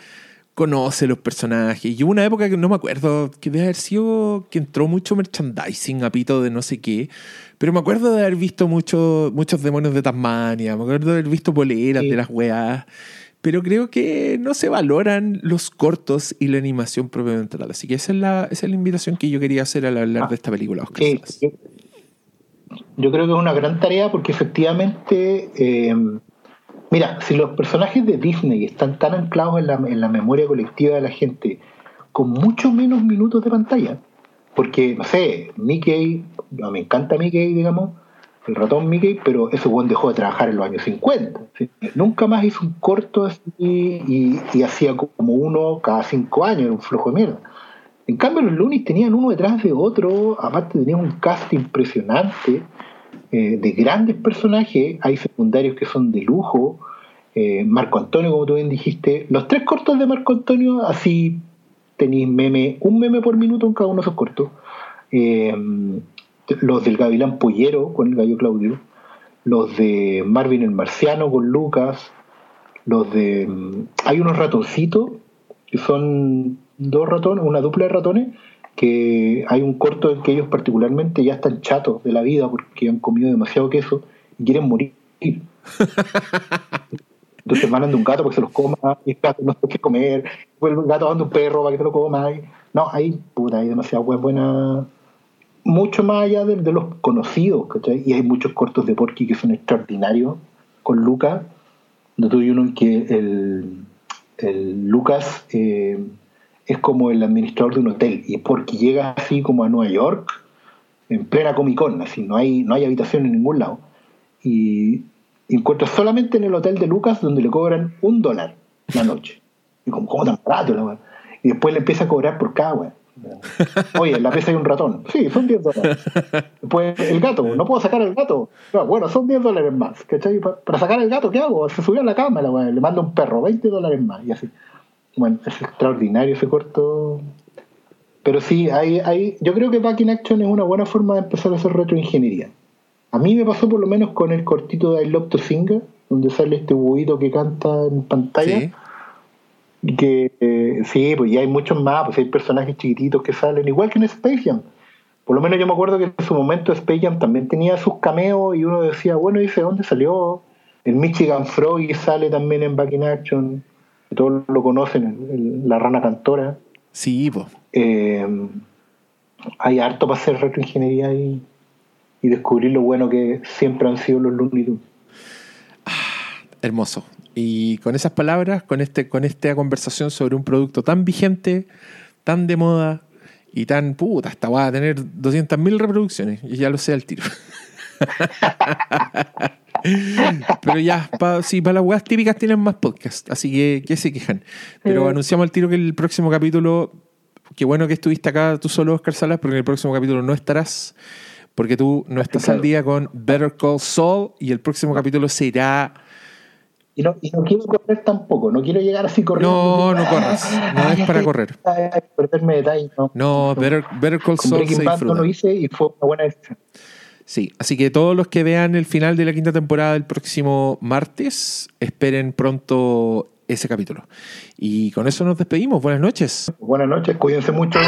conoce los personajes. Y hubo una época que no me acuerdo, que debe haber sido que entró mucho merchandising a pito de no sé qué. Pero me acuerdo de haber visto mucho, muchos demonios de Tasmania, me acuerdo de haber visto poleras sí. de las weas. Pero creo que no se valoran los cortos y la animación propiamente tal. Así que esa es la, esa es la invitación que yo quería hacer al hablar ah, de esta película, Oscar. Sí, yo, yo, creo que es una gran tarea porque efectivamente. Eh, Mira, si los personajes de Disney están tan anclados en la, en la, memoria colectiva de la gente, con mucho menos minutos de pantalla, porque, no sé, Mickey, me encanta Mickey, digamos, el ratón Mickey, pero ese buen dejó de trabajar en los años 50. ¿sí? Nunca más hizo un corto así y, y, hacía como uno cada cinco años, era un flojo de mierda. En cambio, los Looney tenían uno detrás de otro, aparte tenían un cast impresionante eh, de grandes personajes, hay secundarios que son de lujo, eh, Marco Antonio, como tú bien dijiste, los tres cortos de Marco Antonio, así tenéis meme, un meme por minuto en cada uno de esos cortos, eh, los del Gavilán Pollero con el gallo Claudio, los de Marvin el Marciano con Lucas, los de... Hay unos ratoncitos, que son dos ratones, una dupla de ratones, que hay un corto en que ellos particularmente ya están chatos de la vida porque han comido demasiado queso y quieren morir. Entonces mandan de un gato porque se los coma y el gato no tiene que comer, el gato manda un perro para que se lo coma. Y, no, hay, puta, hay demasiado buena, mucho más allá de, los conocidos, ¿cachai? Y hay muchos cortos de Porky que son extraordinarios con Lucas. No tuve uno en que el, Lucas eh, es como el administrador de un hotel y porque llega así como a Nueva York en plena Comic Con, así no hay, no hay habitación en ningún lado. Y, encuentra solamente en el hotel de Lucas donde le cobran un dólar la noche. Y como, ¿cómo tan barato la Y después le empieza a cobrar por cada weón. Oye, en la pieza hay un ratón. Sí, son 10 dólares. Después el gato, no puedo sacar el gato. No, bueno, son 10 dólares más. ¿cachai? Para sacar el gato, ¿qué hago? Se subió a la cama, la le mando un perro, 20 dólares más. Y así. Bueno, es extraordinario ese corto. Pero sí, hay, hay, yo creo que Back in Action es una buena forma de empezar a hacer retroingeniería. A mí me pasó por lo menos con el cortito de I Love to Sing, donde sale este buito que canta en pantalla. Sí. Que eh, sí, pues ya hay muchos más, pues hay personajes chiquititos que salen, igual que en Space Jam. Por lo menos yo me acuerdo que en su momento Space Jam también tenía sus cameos y uno decía, bueno, dice, ¿dónde salió? El Michigan Frog sale también en Back in Action que todos lo conocen, el, la rana cantora. Sí, pues. Eh, hay harto para hacer retroingeniería ahí. y descubrir lo bueno que siempre han sido los Looney Tunes. Hermoso. Y con esas palabras, con, este, con esta conversación sobre un producto tan vigente, tan de moda y tan puta, hasta va a tener 200.000 reproducciones, y ya lo sé al tiro. Pero ya, pa, sí, para las weas típicas tienen más podcast, así que que se quejan. Pero anunciamos al tiro que el próximo capítulo, qué bueno que estuviste acá tú solo, Oscar Salas, porque en el próximo capítulo no estarás, porque tú no estás Claro. al día con Better Call Saul y el próximo capítulo será... Y no, y no quiero correr tampoco, no quiero llegar así corriendo. No, no corras, no es para correr. Perderme detalles, no. No, Better, Better Call Saul no lo hice y fue una buena decisión. Sí, así que todos los que vean el final de la quinta temporada el próximo martes, esperen pronto ese capítulo. Y con eso nos despedimos. Buenas noches. Buenas noches, cuídense mucho.